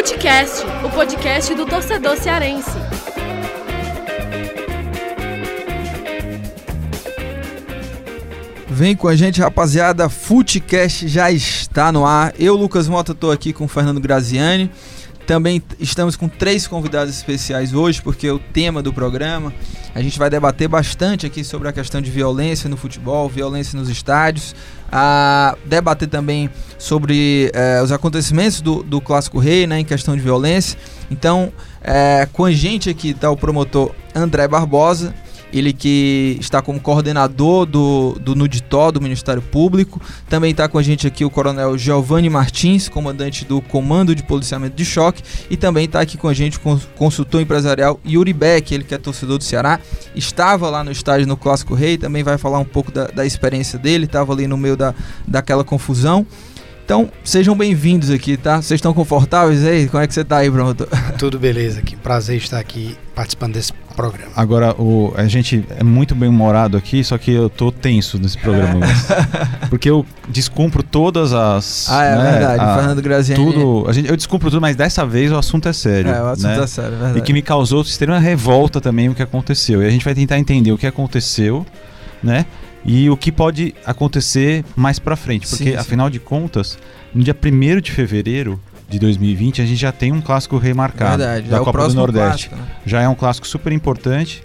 Futecast, o podcast do torcedor cearense. Vem com a gente, rapaziada. Futecast já está no ar. Eu, Lucas Mota, estou aqui com o Fernando Graziani. Também estamos com três convidados especiais hoje, porque o tema do programa a gente vai debater bastante aqui sobre a questão de violência no futebol, violência nos estádios, a debater também sobre eh, os acontecimentos do, do Clássico Rei, né, em questão de violência. Então, eh, com a gente aqui está o promotor André Barbosa ele que está como coordenador do, do NUDITó, do Ministério Público. Também está com a gente aqui o coronel Giovanni Martins, comandante do Comando de Policiamento de Choque. E também está aqui com a gente o consultor empresarial Yuri Beck, ele que é torcedor do Ceará. Estava lá no estádio no Clássico Rei, também vai falar um pouco da, da experiência dele, estava ali no meio da, daquela confusão. Então, sejam bem-vindos aqui, tá? Vocês estão confortáveis aí? Como é que você está aí, pronto? Tudo beleza aqui. Prazer estar aqui participando desse programa. Agora, o, a gente é muito bem humorado aqui, só que eu tô tenso nesse programa. porque eu descumpro todas as. Ah, é né, verdade. A, Fernando Graziani. Tudo. A gente, eu descumpro tudo, mas dessa vez o assunto é sério. É, o assunto né? é sério, é verdade. E que me causou extrema revolta também o que aconteceu. E a gente vai tentar entender o que aconteceu, né? e o que pode acontecer mais para frente, porque sim, sim. afinal de contas, no dia 1 de fevereiro de 2020, a gente já tem um clássico remarcado Verdade, da é Copa do Nordeste. Clássico, né? Já é um clássico super importante.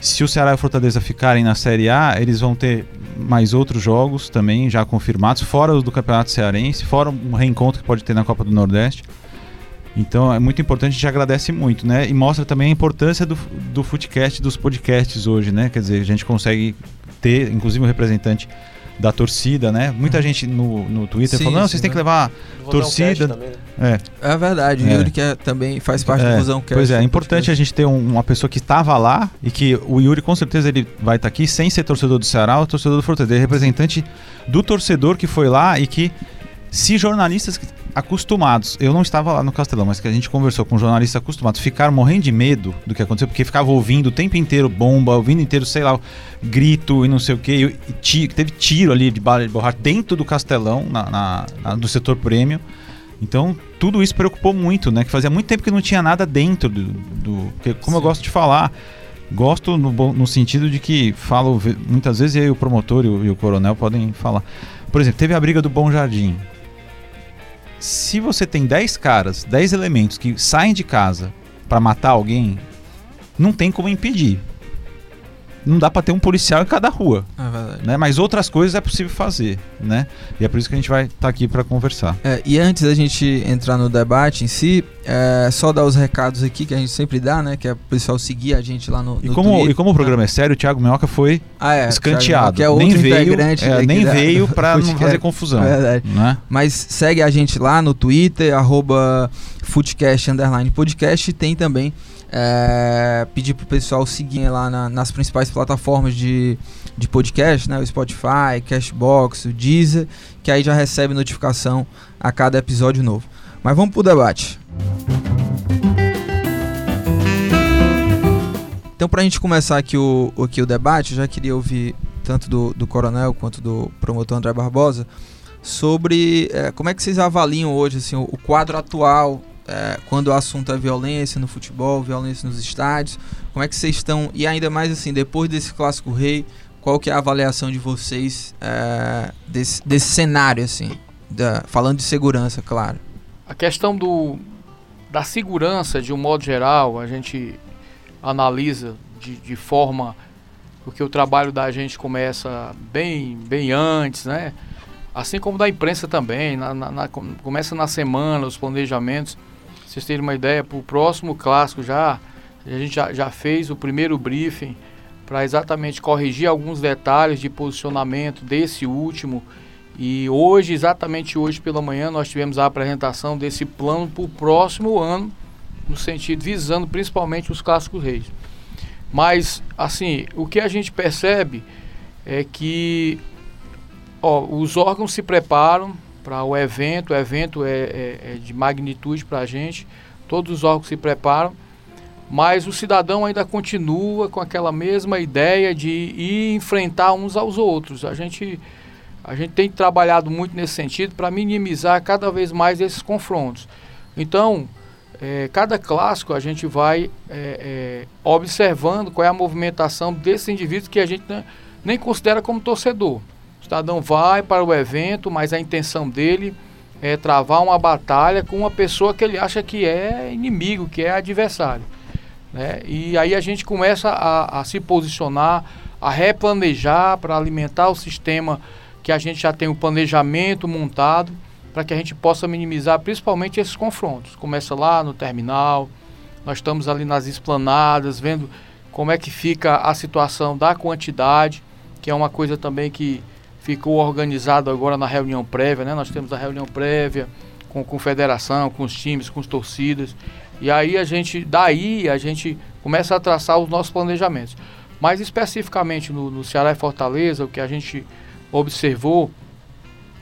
Se o Ceará e o Fortaleza ficarem na Série A, eles vão ter mais outros jogos também já confirmados, fora os do Campeonato Cearense, fora um reencontro que pode ter na Copa do Nordeste. Então é muito importante, a gente agradece muito, né? E mostra também a importância do, do Footcast, dos podcasts hoje, né? Quer dizer, a gente consegue ter, inclusive, um representante da torcida, né? Muita uhum. gente no, no Twitter sim, falou, não, vocês têm que levar torcida. Também, né? é. é verdade, o é. Yuri que é, também faz parte é. do Fusão Cast. Pois é, é importante a gente ter um, uma pessoa que estava lá e que o Yuri com certeza ele vai estar tá aqui sem ser torcedor do Ceará ou torcedor do Fortaleza, ele é representante do torcedor que foi lá e que se jornalistas acostumados, eu não estava lá no Castelão, mas que a gente conversou com jornalistas acostumados, ficaram morrendo de medo do que aconteceu, porque ficava ouvindo o tempo inteiro bomba, ouvindo inteiro, sei lá, grito e não sei o que, teve tiro ali de bala de borracha dentro do Castelão, na, na, na, do setor prêmio. Então, tudo isso preocupou muito, né? Que fazia muito tempo que não tinha nada dentro do. do que, como Sim. eu gosto de falar, gosto no, no sentido de que falo muitas vezes, e aí o promotor e o, e o coronel podem falar. Por exemplo, teve a briga do Bom Jardim se você tem 10 caras, 10 elementos que saem de casa para matar alguém, não tem como impedir não dá para ter um policial em cada rua. É. Né? Mas outras coisas é possível fazer, né? E é por isso que a gente vai estar tá aqui para conversar. É, e antes da gente entrar no debate em si, é só dar os recados aqui que a gente sempre dá, né? Que é o pessoal seguir a gente lá no, e como, E como o programa é sério, o Thiago Minhoca foi ah, é, escanteado. é nem veio, é, nem veio para não fazer confusão. É verdade. Né? Mas segue a gente lá no Twitter, arroba Underline Podcast. Tem também é, pedir pro pessoal seguir lá na, nas principais plataformas de, de podcast, né? O Spotify, Cashbox, o Deezer, que aí já recebe notificação a cada episódio novo. Mas vamos pro debate. Então, para a gente começar aqui o, aqui o debate, eu já queria ouvir tanto do, do coronel quanto do promotor André Barbosa sobre é, como é que vocês avaliam hoje assim, o, o quadro atual é, quando o assunto é violência no futebol, violência nos estádios, como é que vocês estão, e ainda mais assim, depois desse clássico rei, qual que é a avaliação de vocês é, desse, desse cenário, assim, da, falando de segurança, claro? A questão do, da segurança, de um modo geral, a gente analisa de, de forma, porque o trabalho da gente começa bem, bem antes, né? Assim como da imprensa também, na, na, na, começa na semana, os planejamentos vocês terem uma ideia, para o próximo clássico já, a gente já, já fez o primeiro briefing para exatamente corrigir alguns detalhes de posicionamento desse último. E hoje, exatamente hoje pela manhã, nós tivemos a apresentação desse plano para o próximo ano, no sentido visando principalmente os clássicos reis. Mas, assim, o que a gente percebe é que ó, os órgãos se preparam, para o evento. O evento é, é, é de magnitude para a gente. Todos os órgãos se preparam. Mas o cidadão ainda continua com aquela mesma ideia de ir enfrentar uns aos outros. A gente, a gente tem trabalhado muito nesse sentido para minimizar cada vez mais esses confrontos. Então, é, cada clássico a gente vai é, é, observando qual é a movimentação desses indivíduos que a gente nem considera como torcedor. Cidadão vai para o evento, mas a intenção dele é travar uma batalha com uma pessoa que ele acha que é inimigo, que é adversário. Né? E aí a gente começa a, a se posicionar, a replanejar para alimentar o sistema que a gente já tem o planejamento montado para que a gente possa minimizar principalmente esses confrontos. Começa lá no terminal, nós estamos ali nas esplanadas, vendo como é que fica a situação da quantidade, que é uma coisa também que ficou organizado agora na reunião prévia, né? Nós temos a reunião prévia com, com federação, com os times, com as torcidas. E aí a gente, daí a gente começa a traçar os nossos planejamentos. Mas especificamente no, no Ceará e Fortaleza, o que a gente observou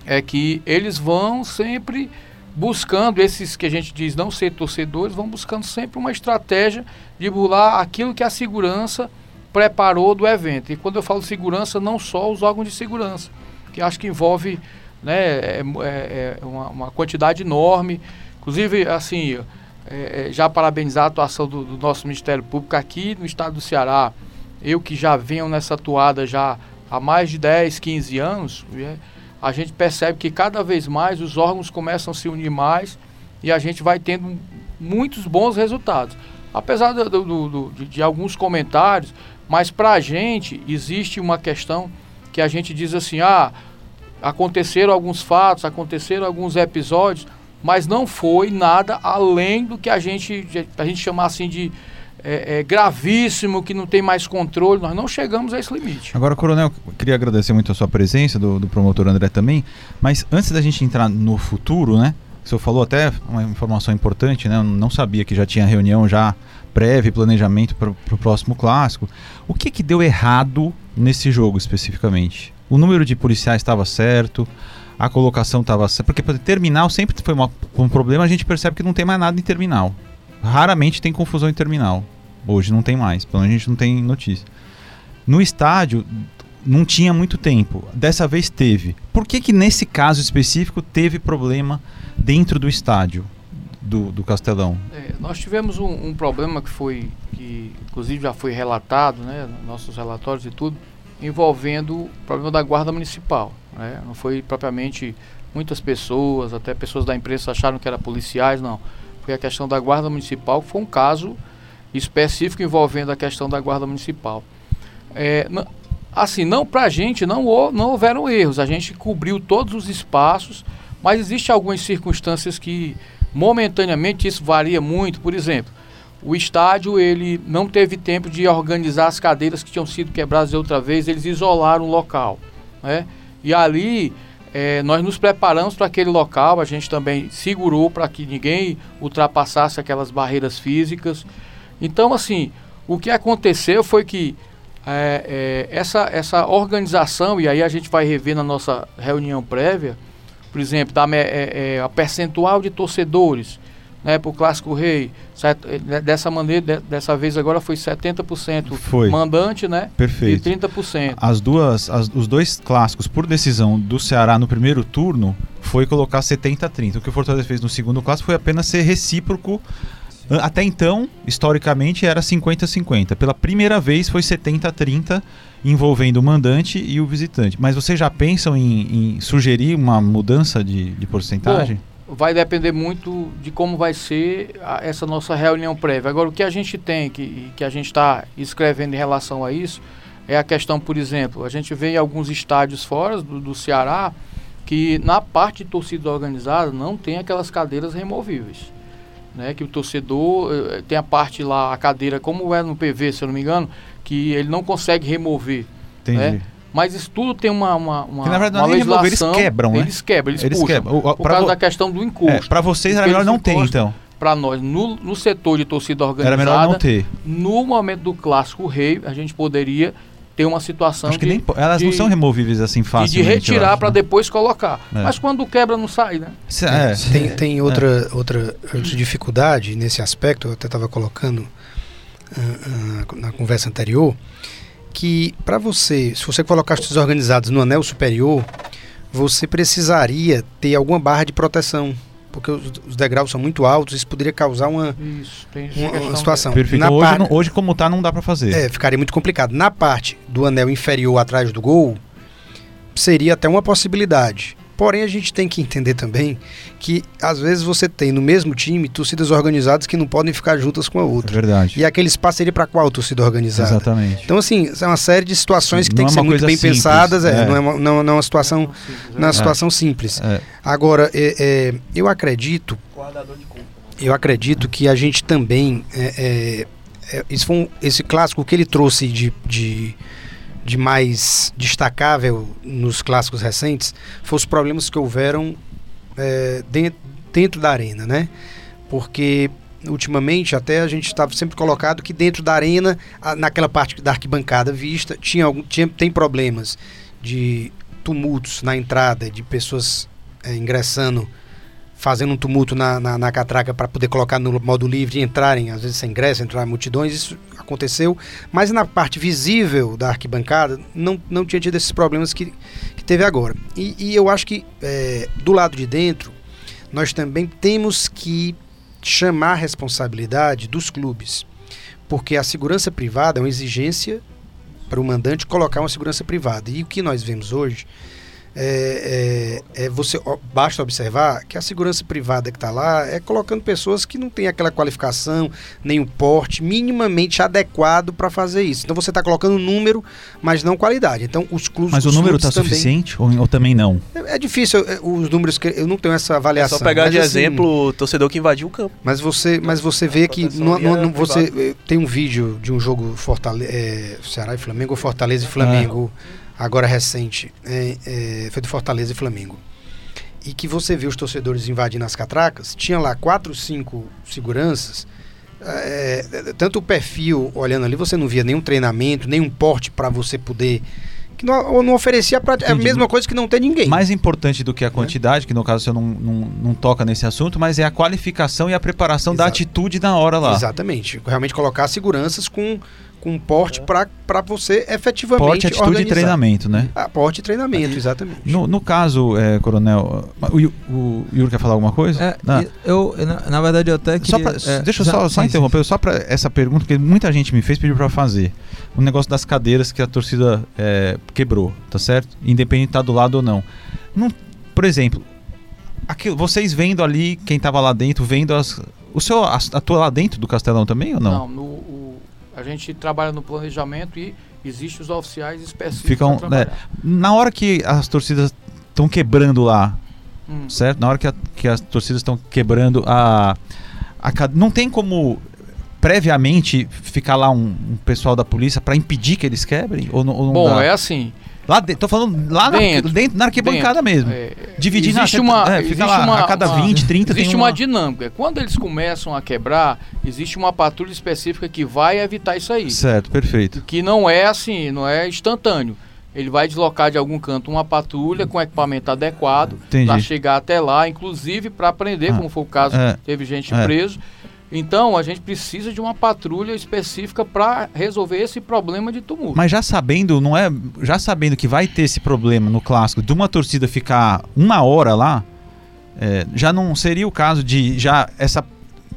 é que eles vão sempre buscando, esses que a gente diz não ser torcedores, vão buscando sempre uma estratégia de burlar aquilo que a segurança preparou do evento. E quando eu falo segurança, não só os órgãos de segurança, que acho que envolve né, é, é, é uma, uma, quantidade enorme. Inclusive, assim, é, é, já parabenizar a atuação do, do, nosso Ministério Público aqui no estado do Ceará. Eu que já venho nessa atuada já há mais de 10, 15 anos, né, a gente percebe que cada vez mais os órgãos começam a se unir mais e a gente vai tendo muitos bons resultados. Apesar do, do, de, de alguns comentários, mas para a gente existe uma questão que a gente diz assim: ah, aconteceram alguns fatos, aconteceram alguns episódios, mas não foi nada além do que a gente, a gente chamar assim de é, é, gravíssimo, que não tem mais controle. Nós não chegamos a esse limite. Agora, Coronel, queria agradecer muito a sua presença, do, do promotor André também, mas antes da gente entrar no futuro, né? O senhor falou até uma informação importante, né? Eu não sabia que já tinha reunião já prévia, planejamento para o próximo clássico. O que que deu errado nesse jogo especificamente? O número de policiais estava certo, a colocação estava certa, porque terminal sempre foi uma, um problema, a gente percebe que não tem mais nada em terminal. Raramente tem confusão em terminal. Hoje não tem mais, pelo menos a gente não tem notícia. No estádio não tinha muito tempo. Dessa vez teve. Por que que nesse caso específico teve problema dentro do estádio? Do, do Castelão? É, nós tivemos um, um, problema que foi, que inclusive já foi relatado, né, nos nossos relatórios e tudo, envolvendo o problema da guarda municipal. Né? Não foi propriamente muitas pessoas, até pessoas da imprensa acharam que eram policiais, não. Foi a questão da guarda municipal, que foi um caso específico envolvendo a questão da guarda municipal. É, assim, não para a gente não, não houveram erros, a gente cobriu todos os espaços, mas existem algumas circunstâncias que Momentaneamente isso varia muito, por exemplo, o estádio ele não teve tempo de organizar as cadeiras que tinham sido quebradas outra vez, eles isolaram o local, né? E ali é, nós nos preparamos para aquele local, a gente também segurou para que ninguém ultrapassasse aquelas barreiras físicas. Então, assim, o que aconteceu foi que é, é, essa, essa organização, e aí a gente vai rever na nossa reunião prévia, por exemplo, da, é, é, a percentual de torcedores né, para o Clássico Rei. Certo? É, dessa maneira, de, dessa vez agora foi 70% foi. mandante né, Perfeito. e 30%. As duas, as, os dois clássicos, por decisão do Ceará no primeiro turno, foi colocar 70-30. O que o Fortaleza fez no segundo clássico foi apenas ser recíproco até então, historicamente, era 50-50. Pela primeira vez foi 70-30, envolvendo o mandante e o visitante. Mas vocês já pensam em, em sugerir uma mudança de, de porcentagem? Bom, vai depender muito de como vai ser a, essa nossa reunião prévia. Agora, o que a gente tem, que, que a gente está escrevendo em relação a isso, é a questão, por exemplo, a gente vê em alguns estádios fora do, do Ceará que na parte de torcida organizada não tem aquelas cadeiras removíveis né? Que o torcedor eh, tem a parte lá, a cadeira, como é no PV, se eu não me engano, que ele não consegue remover. Entendi. Né? Mas isso tudo tem uma, uma, uma, na verdade, uma legislação. Remover, eles quebram, né? Eles quebram, eles, eles puxam. Quebram. O, por causa vo... da questão do encosto. É, para vocês era melhor não ter, então. Para nós, no, no setor de torcida organizada, era melhor não ter. no momento do clássico rei, a gente poderia ter uma situação Acho que de, nem, elas de, não são removíveis assim fácil de retirar para né? depois colocar é. mas quando quebra não sai né é. tem, tem outra, é. outra outra dificuldade nesse aspecto eu até estava colocando na conversa anterior que para você se você colocar os organizados no anel superior você precisaria ter alguma barra de proteção porque os, os degraus são muito altos, isso poderia causar uma, Isso, uma, uma situação. Perfeito. Na Hoje, par- não- hoje, como tá, não dá pra fazer. É, ficaria muito complicado. Na parte do anel inferior atrás do gol, seria até uma possibilidade. Porém, a gente tem que entender também que às vezes você tem no mesmo time torcidas organizadas que não podem ficar juntas com a É outra. verdade. E aquele espaço seria para qual torcida organizada? Exatamente. Então, assim, é uma série de situações que Não tem é que ser muito bem simples, pensadas. É, é. Não, é uma, não, não é uma situação, não é uma situação simples. É. Agora, é, é, eu acredito, eu acredito que a gente também, é, é, é, esse, foi um- esse clássico que ele trouxe de, de, de mais destacável nos clássicos recentes, foi os problemas que houveram é, dentro, dentro da arena, né? Porque ultimamente até a gente estava sempre colocado que dentro da arena, naquela parte da arquibancada vista, tinha, algum, tinha tem problemas de tumultos na entrada, de pessoas é, ingressando, fazendo um tumulto na, na, na catraca para poder colocar no modo livre e entrarem, às vezes sem ingresso, entrar multidões, isso aconteceu. Mas na parte visível da arquibancada não, não tinha tido esses problemas que, que teve agora. E, e eu acho que é, do lado de dentro, nós também temos que chamar a responsabilidade dos clubes. Porque a segurança privada é uma exigência para o mandante colocar uma segurança privada. E o que nós vemos hoje é, é- é você ó, basta observar que a segurança privada que está lá é colocando pessoas que não têm aquela qualificação nem o porte minimamente adequado para fazer isso. Então você está colocando número, mas não qualidade. Então os clubes Mas o os número clubes tá também- suficiente ou, ou também não? É, é difícil é, os números que eu não tenho essa É avaliação. só pegar de assim, exemplo o torcedor que invadiu o campo. mas você, mas você vê que no, no- no- você eh, tem um vídeo de um jogo Fortale é, Ceará e Flamengo, ou Fortaleza e Flamengo, agora recente, é, é, foi do Fortaleza e Flamengo. E que você vê os torcedores invadindo as catracas, tinha lá quatro, cinco seguranças. é, tanto o perfil olhando ali, você não via nenhum treinamento, nenhum porte para você poder. Que não, não oferecia pra, é a mesma coisa que não tem ninguém. Mais importante do que a quantidade, que no caso você não, não, não toca nesse assunto, mas é a qualificação e a preparação da Exato. atitude na hora lá. Exatamente. Realmente colocar seguranças com, com porte para você efetivamente Porte, atitude e organizar. treinamento, né? Ah, porte e treinamento, exatamente. No, no caso, é, Coronel, o, o Yuri quer falar alguma coisa? É, Ah. e eu, na, na verdade, eu até Só queria... pra- é, deixa eu já- só, só sim, sim. interromper, só para essa pergunta que muita gente me fez pediu para fazer. O negócio das cadeiras que a torcida é, quebrou, tá certo? Independente de estar do lado ou não. Não- por exemplo, aquilo, vocês vendo ali, quem tava lá dentro, vendo as. O senhor as- atua lá dentro do Castelão também ou não? Não, no, o- a gente trabalha no planejamento e existem os oficiais específicos. Ficam, trabalhar. Na hora que as torcidas estão quebrando lá, Hum. certo? Na hora que, a- que as torcidas estão quebrando a, a não tem como previamente ficar lá um, um pessoal da polícia para impedir que eles quebrem ou ou Bom, dá? é assim. Lá dentro, tô falando lá na, Dentro. dentro, na arquibancada mesmo. É, Dividindo existe a- uma, é, existe lá, uma, a cada uma- 20, 30 existe uma uma dinâmica. Quando eles começam a quebrar, existe uma patrulha específica que vai evitar isso aí. Certo, perfeito. Que não é assim, não é instantâneo. Ele vai deslocar de algum canto uma patrulha com equipamento adequado para chegar até lá, inclusive para prender, Ah, como foi o caso, é, teve gente é. preso. Então a gente precisa de uma patrulha específica para resolver esse problema de tumulto. Mas já sabendo, não é, já sabendo que vai ter esse problema no clássico de uma torcida ficar uma hora lá, é, já não seria o caso de já essa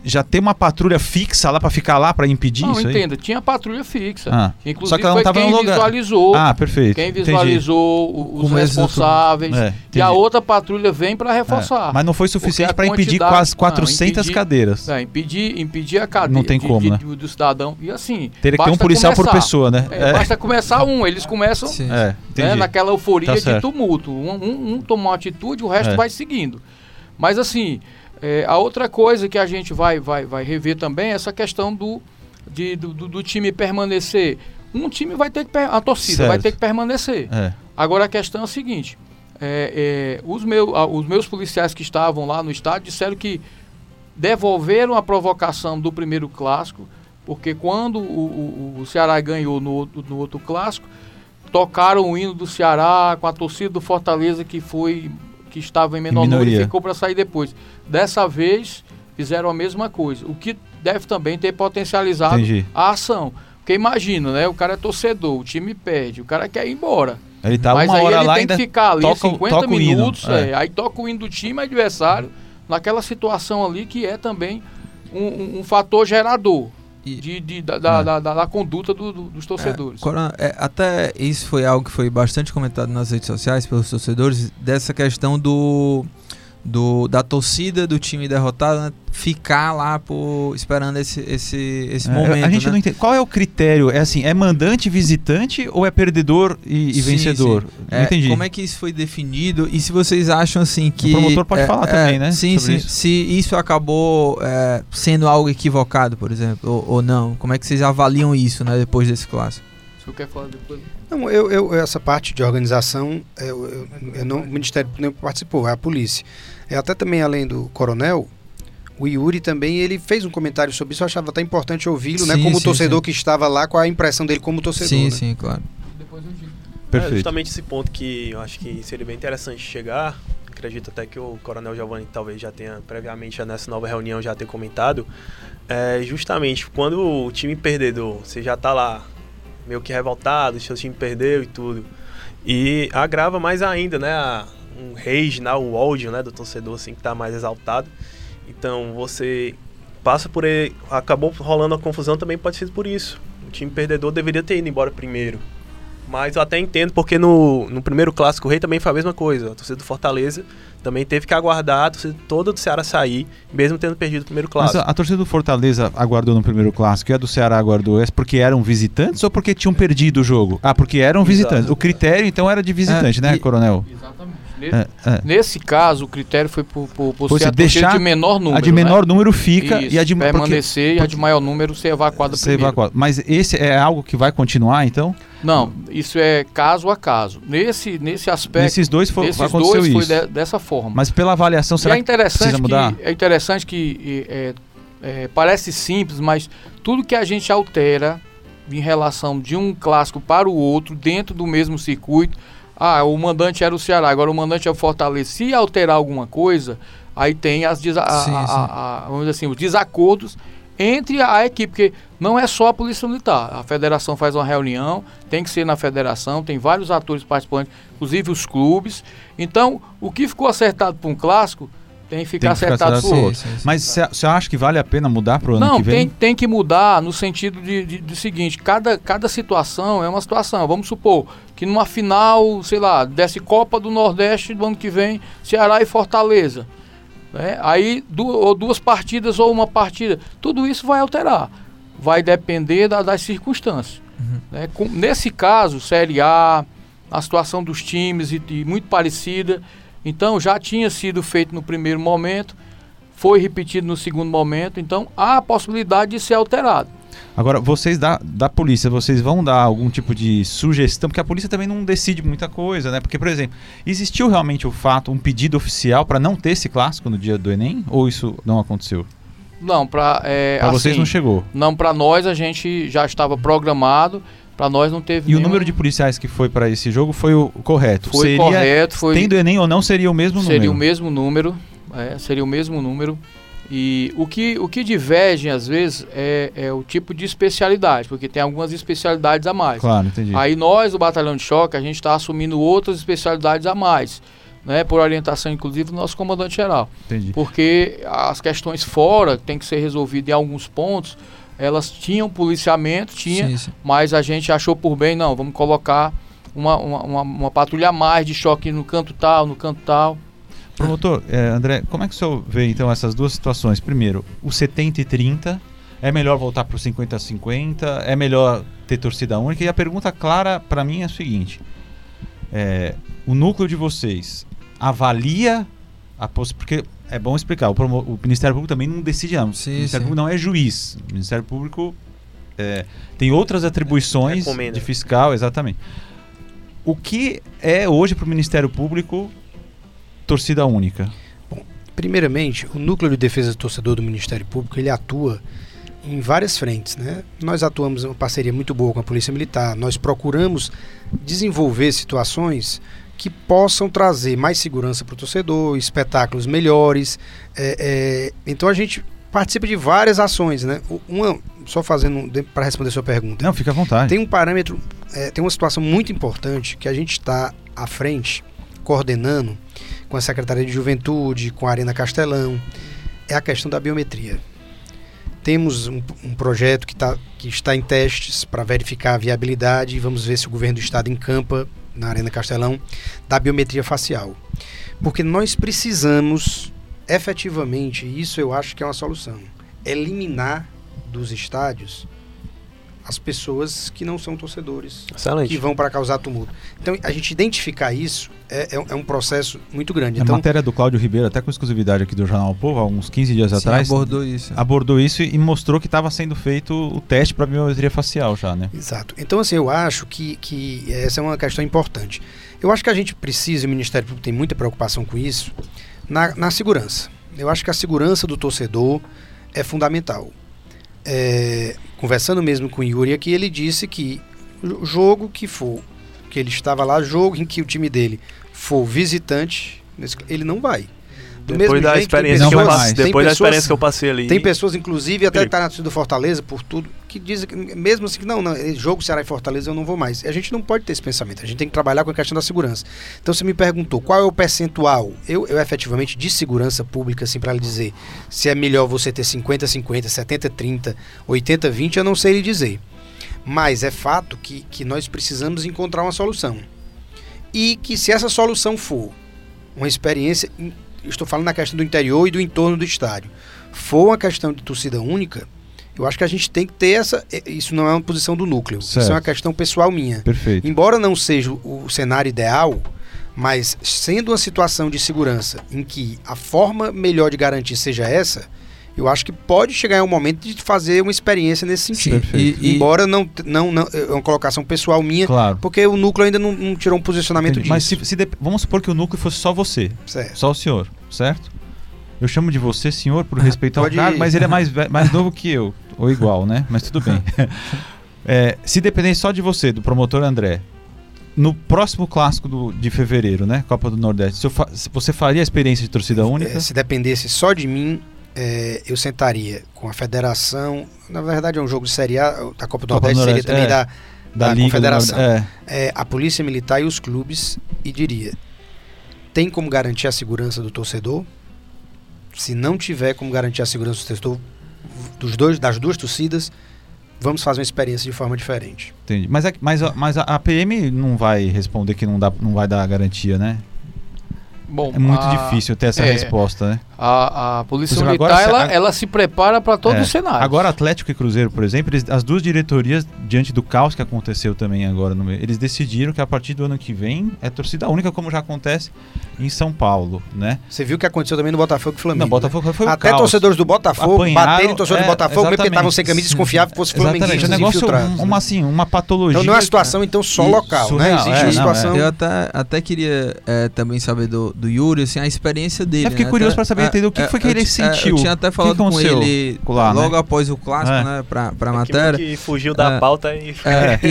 já ter uma patrulha fixa lá para ficar lá para impedir não, isso aí? entenda, tinha patrulha fixa. Ah, Inclusive só que ela não foi tava quem no lugar. visualizou, Ah, perfeito. quem entendi. visualizou o- os Como responsáveis. É, e a entendi. outra patrulha vem para É, reforçar. mas não foi suficiente para impedir quase não, 400 impedir- cadeiras. É, impedir, impedir a cadeia Não tem de- como, de- né? do, do cidadão. E assim. Teria que ter um policial por começar. pessoa, né? É, Basta começar um, eles começam Sim. É, né, entendi. naquela euforia Tá de tumulto. Um, um, um toma uma atitude, o resto É. vai seguindo. Mas assim, é, a outra coisa que a gente vai, vai, vai rever também é essa questão do, de, do, do- time permanecer. Um time vai ter que. A torcida vai Certo. ter que permanecer. É. Agora a questão é a seguinte: é, é, os, meu, os meus policiais que estavam lá no estádio disseram que devolveram a provocação do primeiro clássico, porque quando o, o- o Ceará ganhou no, outro- no outro clássico, tocaram o hino do Ceará com a torcida do Fortaleza que foi que estava em menor número e ficou para sair depois. Dessa vez fizeram a mesma coisa, o que deve também ter potencializado Entendi. a ação. Porque imagina, né? O cara é torcedor, o time perde, o cara quer ir embora. Ele tá Mas uma aí hora ele lá tem que ficar ali toca o- 50 toca minutos, é. é, aí toca o hino do time adversário, naquela situação ali que é também um, um- um fator gerador de, de- da, da, da- da- da conduta do- do- dos torcedores. É, Coronel, é, até isso foi algo que foi bastante comentado nas redes sociais pelos torcedores, dessa questão do, do da torcida do time derrotado né, ficar lá por, esperando esse, esse, esse É, momento. a gente né? não entende. Qual é o critério? É assim, é mandante visitante ou é perdedor e, e Sim, vencedor? Não É, entendi. Como é que isso foi definido e se vocês acham assim que. promotor pode é, falar é, também, né, Sim, sim. isso. Se isso acabou é, sendo algo equivocado, por exemplo, ou, ou não. Como é que vocês avaliam isso, né, depois desse clássico? Você quer falar depois. Não, eu, eu- essa parte de organização, eu, eu- eu não, o Ministério Público não participou, é a polícia. É, até também, além do coronel, o Yuri também ele fez um comentário sobre isso, eu achava até importante ouvi-lo, né? Como sim, torcedor sim. que estava lá, qual a impressão dele como torcedor. sim, né? sim, claro. Depois eu digo. É Perfeito. justamente esse ponto que eu acho que seria bem interessante chegar. Acredito até que o Coronel Giovanni talvez já tenha previamente já nessa nova reunião já ter comentado. É justamente quando o time perdedor, você já tá lá meio que revoltado, seu time perdeu e tudo. E agrava mais ainda, né? a- um rage, né, o ódio, né, do torcedor assim que tá mais exaltado. Então você passa por ele, acabou rolando a confusão também pode ser por isso. O time perdedor deveria ter ido embora primeiro. Mas eu até entendo, porque no, no primeiro clássico o Rei também foi a mesma coisa. A torcida do Fortaleza também teve que aguardar a torcida toda do Ceará sair, mesmo tendo perdido o primeiro Mas clássico. a, a torcida do Fortaleza aguardou no primeiro clássico e a do Ceará aguardou essa porque eram visitantes ou porque tinham perdido o jogo? Ah, porque eram Exato. visitantes. O critério então era de visitante, É, né, e- coronel? Exatamente. Ne- É, é. Nesse caso, o critério foi por, por, por ser é, deixar de menor número. a de né? menor número fica Isso, e a de porque- permanecer e a de maior número ser evacuada ser primeiro. evacuado. Mas esse é algo que vai continuar, então? Não, isso é caso a caso. Nesse, nesse aspecto, Nesses dois foi, nesses aconteceu dois foi isso. de- dessa forma. Mas pela avaliação, será é que interessante precisa mudar? que é interessante que é, é, parece simples, mas tudo que a gente altera em relação de um clássico para o outro dentro do mesmo circuito, ah, o mandante era o Ceará, agora o mandante é o Fortaleza. Se alterar alguma coisa, aí tem as a- Sim, a- sim. a- a- vamos dizer assim, os desacordos entre a equipe, porque não é só a Polícia Militar. A federação faz uma reunião, tem que ser na federação, tem vários atores participantes, inclusive os clubes. Então, o que ficou acertado para um clássico tem que ficar Tem que ficar acertado acertado para o outro. Sim. Mas você acha que vale a pena mudar pro ano Não, que vem? tem, tem que mudar no sentido de, de, do seguinte, cada, cada situação é uma situação. Vamos supor que numa final, sei lá, desce Copa do Nordeste do ano que vem, Ceará e Fortaleza. né? Aí du ou duas partidas ou uma partida, tudo isso vai alterar. Vai depender da- das circunstâncias. né? Com- nesse caso, Série A, a situação dos times e, e muito parecida. Então já tinha sido feito no primeiro momento, foi repetido no segundo momento, então há a possibilidade de ser alterado. Agora, vocês da, da polícia, vocês vão dar algum tipo de sugestão? Porque a polícia também não decide muita coisa, né? Porque, por exemplo, existiu realmente o fato, um pedido oficial para não ter esse clássico no dia do Enem? Ou isso não aconteceu? Não, para é, vocês assim, não chegou. não para nós a gente já estava programado, para nós não teve E o nenhum- número de policiais que foi para esse jogo foi o correto. foi seria, correto, foi Tendo Enem ou não, seria o mesmo seria número. o mesmo número, é, seria o mesmo número. E o que, o que diverge às vezes é, é o tipo de especialidade, porque tem algumas especialidades a mais. Claro, entendi. Aí nós, do Batalhão de Choque, a gente está assumindo outras especialidades a mais, né, por orientação inclusive do nosso comandante-geral. entendi. Porque as questões fora, que tem que ser resolvidas em alguns pontos, elas tinham policiamento, tinha, Sim, sim. mas a gente achou por bem, não, vamos colocar uma, uma, uma, uma patrulha a mais de choque no canto tal, no canto tal. Promotor, é, André, como é que o senhor vê então essas duas situações? Primeiro, o 70 e 30, é melhor voltar para o 50 a 50? É melhor ter torcida única? E a pergunta clara para mim é a seguinte: é, o núcleo de vocês avalia a possibilidade. Porque é bom explicar, o, promo- o Ministério Público também não decide, não. Sim, o Ministério sim. Público não é juiz. O Ministério Público é, tem outras atribuições Recomenda. de fiscal, exatamente. O que é hoje para o Ministério Público torcida única? Primeiramente, o Núcleo de Defesa do Torcedor do Ministério Público, ele atua em várias frentes, né? Nós atuamos em uma parceria muito boa com a Polícia Militar. Nós procuramos desenvolver situações que possam trazer mais segurança para o torcedor, espetáculos melhores. é, é, então a gente participa de várias ações, né? Uma, só fazendo para responder a sua pergunta. Não, fica à vontade. Tem um parâmetro, é, tem uma situação muito importante que a gente está à frente, coordenando, com a Secretaria de Juventude, com a Arena Castelão, é a questão da biometria. Temos um, um projeto que, tá, que está em testes para verificar a viabilidade e vamos ver se o governo do estado encampa na Arena Castelão da biometria facial. Porque nós precisamos efetivamente, isso eu acho que é uma solução, eliminar dos estádios as pessoas que não são torcedores, Excelente. que vão para causar tumulto. Então, a gente identificar isso é, é, um- é um processo muito grande. A Então, matéria do Cláudio Ribeiro, até com exclusividade aqui do Jornal O Povo, há uns 15 dias Sim, atrás, abordou isso. abordou isso e mostrou que estava sendo feito o teste para biometria facial já, né? Exato. Então, assim, eu acho que, que essa é uma questão importante. Eu acho que a gente precisa, e o Ministério Público tem muita preocupação com isso, na, na segurança. Eu acho que a segurança do torcedor é fundamental. É, conversando mesmo com o Yuri aqui, ele disse que o jogo que for, que ele estava lá, jogo em que o time dele for visitante, ele não vai. Do Depois mesmo da experiência que eu passei, depois da experiência que eu passei ali. Tem pessoas, inclusive, até que tá na do Fortaleza, por tudo, que dizem que, mesmo assim, que não, não, eh, jogo Ceará e Fortaleza eu não vou mais. A gente não pode ter esse pensamento, a gente tem que trabalhar com a questão da segurança. Então você me perguntou qual é o percentual, eu, eu efetivamente, de segurança pública, assim, para lhe dizer se é melhor você ter 50-50, 70-30, 80-20, eu não sei lhe dizer. Mas é fato que, que nós precisamos encontrar uma solução. E que se essa solução for uma experiência, estou falando na questão do interior e do entorno do estádio, for uma questão de torcida única, eu acho que a gente tem que ter essa. Isso não é uma posição do núcleo, isso é uma Certo. questão pessoal minha. Perfeito. Embora não seja o cenário ideal, mas sendo uma situação de segurança em que a forma melhor de garantir seja essa, eu acho que pode chegar um momento de fazer uma experiência nesse sentido. Sim, e, e- Embora não, não, não. É uma colocação pessoal minha, Claro. porque o núcleo ainda não, não tirou um posicionamento Entendi. Mas disso. se, se de- vamos supor que o núcleo fosse só você, Certo. só o senhor, certo? Eu chamo de você, senhor, por respeitar o Pode cargo, mas ele é mais, mais novo que eu, ou igual, né? Mas tudo bem. É, se dependesse só de você, do promotor André, no próximo clássico do- de fevereiro, né? Copa do Nordeste, você faria a experiência de torcida única? É, se dependesse só de mim, é, eu sentaria com a federação. Na verdade, é um jogo de Série A, a Copa do Copa do Nordeste seria Nordeste, também é. da, da, Liga do Confederação. Nord- é, a Polícia Militar e os clubes e diria: tem como garantir a segurança do torcedor? Se não tiver como garantir a segurança do torcedor, dos dois, das duas torcidas, vamos fazer uma experiência de forma diferente. É, entendi. Mas, a, mas, a, mas a- a PM não vai responder que não, dá, não vai dar garantia, né? Bom, É muito a- difícil ter essa é. resposta, né? A, a Polícia exemplo, Militar, agora ela, se- ela se prepara para todo É. o cenário. Agora, Atlético e Cruzeiro, por exemplo, eles- as duas diretorias, diante do caos que aconteceu também agora, no meio, eles decidiram que a partir do ano que vem é torcida única, como já acontece em São Paulo, né? Você viu o que aconteceu também no Botafogo e Flamengo? Não, Botafogo foi o Até caos. torcedores do Botafogo Apanharam, baterem em torcedores é, do Botafogo, mesmo porque estavam sem camisa, desconfiavam que fosse um negócio, um- né? uma, assim, uma patologia. Então não é uma situação então só E local, né? surreal, Existe é, uma não, situação. Eu até, até queria é, também saber do, do Yuri, assim, a experiência dele. Eu fiquei né? curioso pra saber, é, entender o que é, foi que ele é, sentiu. Eu tinha até falado com ele lá, né? logo após o clássico, É. né, pra, pra É matéria. que fugiu da É. pauta e É,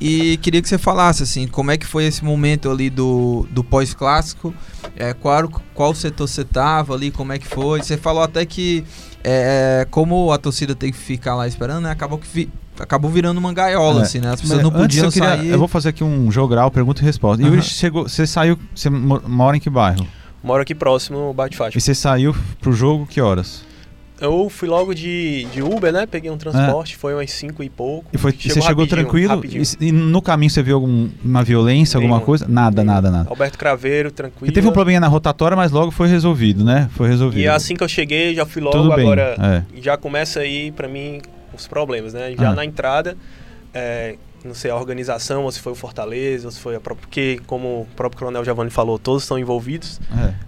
e, e queria que você falasse, assim, como é que foi esse momento ali do, do pós-clássico, é, qual, qual setor você tava ali, como é que foi. Você falou até que, é, como a torcida tem que ficar lá esperando, né, acabou, que vi- acabou virando uma gaiola, É. assim, né, as pessoas Mas não podiam eu, queria- sair. eu vou fazer aqui um jogral, pergunta e resposta. Aham. Yuri, chegou, você saiu, você mo- mora em que bairro? Moro aqui próximo, no Bate Fátima. E você saiu pro jogo que horas? Eu fui logo de, de Uber, né? Peguei um transporte, foi umas 5 e pouco. E, foi, e você chegou tranquilo? rapidinho. E, e no caminho você viu alguma violência, alguma Nenhuma. coisa? Nada, nada, nada. Alberto Craveiro, E tranquilo. teve um probleminha na rotatória, mas logo foi resolvido, né? Foi resolvido. E assim que eu cheguei, já fui logo, Tudo bem. agora é. já começa aí pra mim os problemas, né? Já Ah. na entrada, é, não sei a organização, ou se foi o Fortaleza, ou se foi a própria. Porque, como o próprio Coronel Giovanni falou, todos estão envolvidos.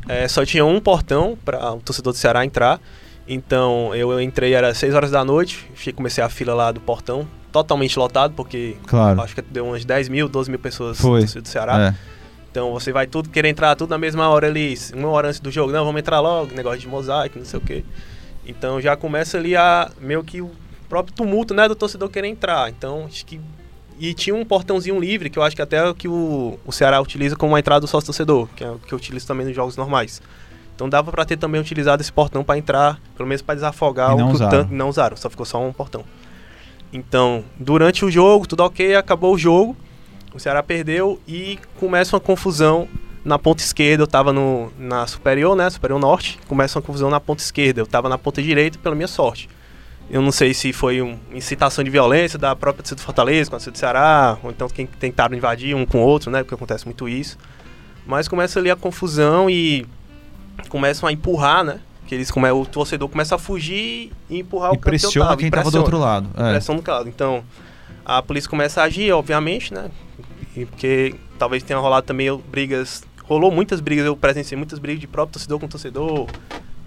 é. É, só tinha um portão para o torcedor do Ceará entrar. Então eu entrei, era 6 horas da noite, comecei a fila lá do portão, totalmente lotado, porque Claro. acho que deu umas 10 mil, 12 mil pessoas Foi. do Ceará. É. Então você vai tudo querer entrar tudo na mesma hora ali, uma hora antes do jogo. Não, vamos entrar logo, negócio de mosaico, não sei o quê. Então já começa ali a meio que o próprio tumulto, né, do torcedor querer entrar. Então acho que e tinha um portãozinho livre que eu acho que até é o que o, o Ceará utiliza como a entrada do sócio torcedor, que é o que eu utilizo também nos jogos normais. Então dava pra ter também utilizado esse portão pra entrar, pelo menos pra desafogar E o não o usaram. não usaram, só ficou só um portão. Então, durante o jogo, tudo ok, acabou o jogo. O Ceará perdeu e começa uma confusão na ponta esquerda, eu tava no, na superior, né? Superior norte. Começa uma confusão na ponta esquerda. Eu tava na ponta direita, pela minha sorte. Eu não sei se foi uma incitação de violência da própria torcida do Fortaleza com a torcida do Ceará, ou então quem tentaram invadir um com o outro, né? Porque acontece muito isso. Mas começa ali a confusão e começam a empurrar, né? Que eles come, o torcedor começa a fugir e empurrar E o pressiona tava, quem e tava do outro lado. É. Pressão no lado. Então, a polícia começa a agir, obviamente, né? E porque talvez tenha rolado também brigas. Rolou muitas brigas, eu presenciei muitas brigas de próprio torcedor com torcedor,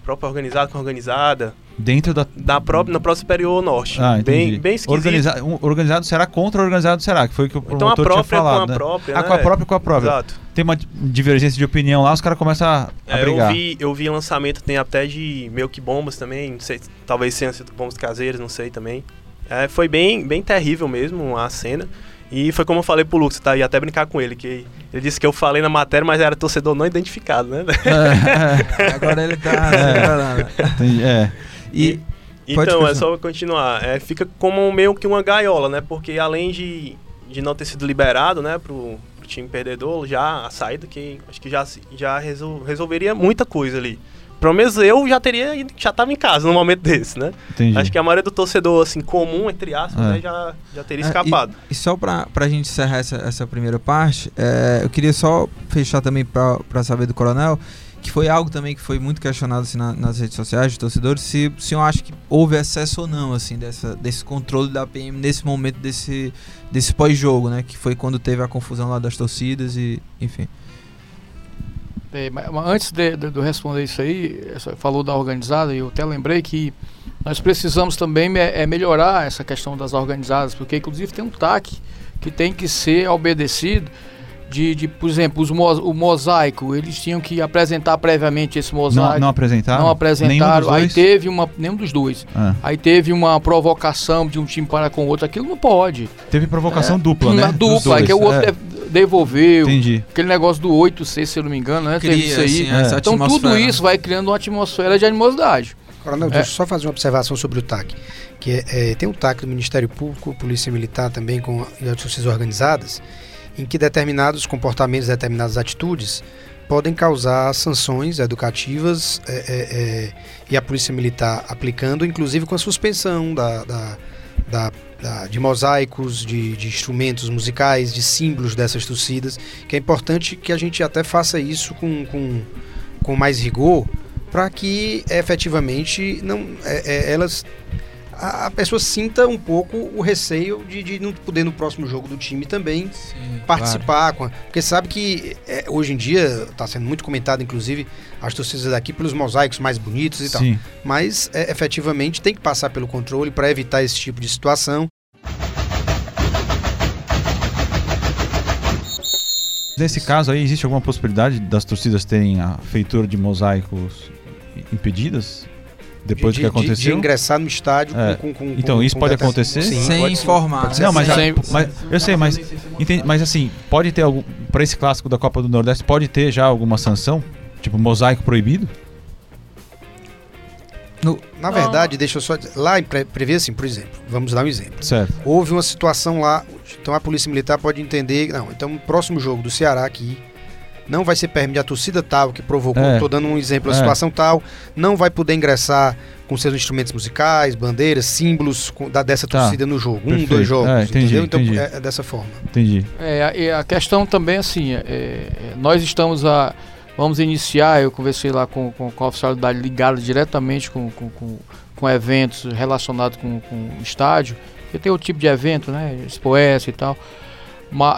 próprio organizado com organizada, Dentro da. da própria, na própria superior norte. Ah, entendi. bem, bem esquisito. Organiza... um- organizado será contra o organizado será, que foi o que o Então a promotor própria tinha falado. com a né? própria. Ah, né? com a própria com a própria. Exato. Tem uma di- divergência de opinião lá, os caras começam a, a É, eu, brigar. vi, eu vi lançamento, tem até de meio que bombas também, não sei, talvez tenha sido bombas caseiras, não sei também. É, foi bem, bem terrível mesmo a cena. E foi como eu falei pro Lucas, tá? E até brincar com ele, que ele disse que eu falei na matéria, mas era torcedor não identificado, né? É, Agora ele tá É. separando. Entendi, é. E Pode Então, é só continuar. É, fica como meio que uma gaiola, né? Porque além de, de não ter sido liberado, né, pro, pro time perdedor, já a saída que acho que já, já resol- resolveria muita coisa ali. Pelo menos eu já teria já tava em casa num momento desse, né? Entendi. Acho que a maioria do torcedor, assim, comum, entre aspas, É. né, já, já teria É, escapado. E, e só pra, pra gente encerrar essa, essa primeira parte, é, eu queria só fechar também pra saber do Coronel, que foi algo também que foi muito questionado assim, na- nas redes sociais de torcedores, se o senhor acha que houve excesso ou não, assim, dessa, desse controle da PM nesse momento desse, desse pós-jogo, né? Que foi quando teve a confusão lá das torcidas e, enfim. É, mas, antes de, de, de responder isso aí, essa- falou da organizada, e eu até lembrei que nós precisamos também me- é, melhorar essa questão das organizadas, porque inclusive tem um TAC que tem que ser obedecido. De, de, por exemplo, os mo- o mosaico, eles tinham que apresentar previamente esse mosaico. Não, não apresentaram? não apresentaram. Aí teve uma. Nenhum dos dois. Ah, Aí teve uma provocação de um time para com o outro. Aquilo não pode. teve provocação dupla, né? Dupla, que o outro É, de- devolveu. Entendi. Aquele negócio do 8C, se eu não me engano, né? Teve Cria, isso aí. assim, É. essa Então tudo isso vai criando uma atmosfera de animosidade. Coronel, É. deixa eu só fazer uma observação sobre o TAC. Que é, é, tem um TAC do Ministério Público, Polícia Militar também, com a- as torcidas organizadas, em que determinados comportamentos, determinadas atitudes podem causar sanções educativas é, é, é, e a Polícia Militar aplicando, inclusive com a suspensão da, da- da- da- de mosaicos, de, de instrumentos musicais, de símbolos dessas torcidas, que é importante que a gente até faça isso com, com, com mais rigor, para que efetivamente não é, é, elas a, a pessoa sinta um pouco o receio de, de não poder no próximo jogo do time também Sim, participar com a- porque sabe que é, hoje em dia está sendo muito comentado inclusive as torcidas daqui pelos mosaicos mais bonitos e tal Sim. mas é, efetivamente tem que passar pelo controle para evitar esse tipo de situação Nesse caso aí, existe alguma possibilidade das torcidas terem a feitura de mosaicos impedidas? Depois de, do que de- de- aconteceu? de ingressar no estádio É. com, com- com- Então, isso com pode acontecer? Sim, Sem pode informar, Pode Não, mas, assim. já- Sem- mas eu sei, mas, entendi, mas assim, pode ter algum. Pra esse clássico da Copa do Nordeste, pode ter já alguma sanção? Tipo, mosaico proibido? na verdade deixa eu só lá em pre- prevê assim por exemplo vamos dar um exemplo Certo. houve uma situação lá, então a Polícia Militar pode entender, não, então o próximo jogo do Ceará aqui não vai ser permitido a torcida tal que provocou, É. tô dando um exemplo, a É. situação tal, não vai poder ingressar com seus instrumentos musicais, bandeiras, símbolos com- da, dessa Tá. torcida no jogo, um, Perfeito. dois jogos, É, entendi, entendeu? Então entendi. é, é dessa forma. Entendi. É, a- e a questão também, assim, é, é, nós estamos a. Vamos iniciar, eu conversei lá com, com, com a oficialidade ligada diretamente com, com, com, com eventos relacionados com, com o estádio, porque tem outro tipo de evento, né? Expoes e tal.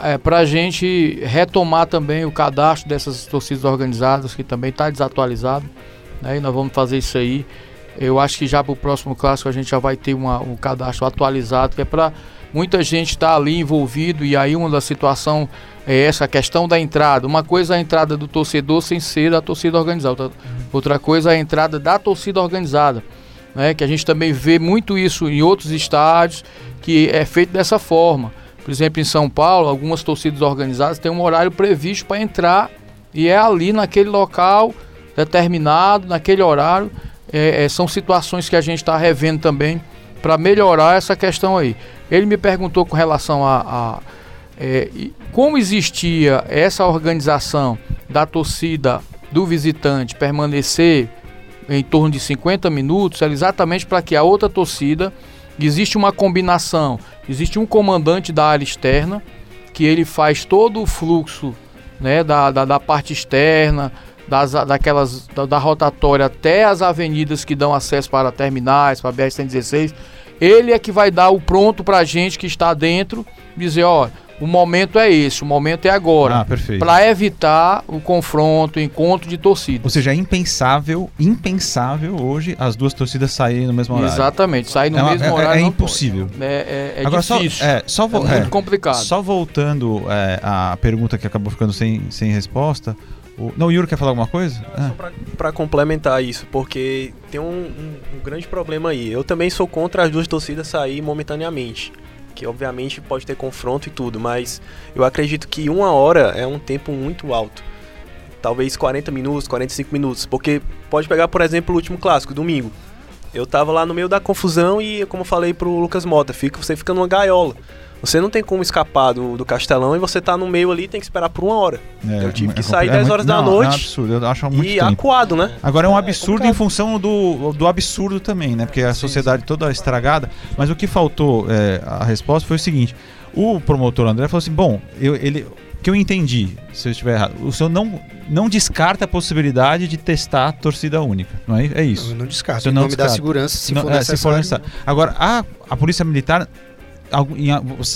É, para a gente retomar também o cadastro dessas torcidas organizadas, que também está desatualizado, né? E nós vamos fazer isso aí. Eu acho que já para o próximo clássico a gente já vai ter uma, um cadastro atualizado, que é para muita gente estar ali envolvido e aí uma da situação é essa a questão da entrada. Uma coisa é a entrada do torcedor sem ser da torcida organizada, outra, outra coisa é a entrada da torcida organizada, né? Que a gente também vê muito isso em outros estádios que é feito dessa forma. Por exemplo, em São Paulo, algumas torcidas organizadas têm um horário previsto para entrar e é ali naquele local determinado, naquele horário. É, é, são situações que a gente está revendo também para melhorar essa questão aí. Ele me perguntou com relação a, a é, como existia essa organização da torcida do visitante permanecer em torno de 50 minutos é exatamente para que a outra torcida existe uma combinação, existe um comandante da área externa que ele faz todo o fluxo né, da, da, da parte externa, das, daquelas, da, da, rotatória até as avenidas que dão acesso para terminais, para a BR-116. Ele é que vai dar o pronto para a gente que está dentro, dizer, ó, o momento é esse, o momento é agora. Ah, perfeito. Para evitar o confronto, o encontro de torcidas. Ou seja, é impensável, impensável hoje as duas torcidas saírem no mesmo horário. Exatamente, sair no É uma- mesmo é- horário. é não impossível. É, é, é Agora, difícil. Só, é, só, vo- É muito é, complicado. Só voltando é, à pergunta que acabou ficando sem, sem resposta. O, não, o Yuri quer falar alguma coisa? Ah, Para complementar isso, porque tem um, um- um grande problema aí. Eu também sou contra as duas torcidas sair momentaneamente. Que obviamente pode ter confronto e tudo, mas eu acredito que uma hora é um tempo muito alto. Talvez 40 minutos, 45 minutos. Porque pode pegar, por exemplo, o último clássico, domingo. Eu tava lá no meio da confusão e, como eu falei pro Lucas Mota, fica, você fica numa gaiola. Você não tem como escapar do, do castelão e você tá no meio ali tem que esperar por uma hora. é, Eu tive que é sair compli- 10 muito- horas da não, É um noite absurdo, eu acho muito e tempo. acuado, né? Agora é um É absurdo em função do, do absurdo também, né? Porque a sociedade toda estragada. Mas o que faltou, é, a resposta foi o seguinte: o promotor André falou assim: bom, eu, ele. Que eu entendi, se eu estiver errado, o senhor não, não descarta a possibilidade de testar a torcida única, não é? É isso. Eu não descarto. Você Em não nome da descarta. segurança, se Não, for é, se necessário. for necessário. Agora, a, a polícia militar, em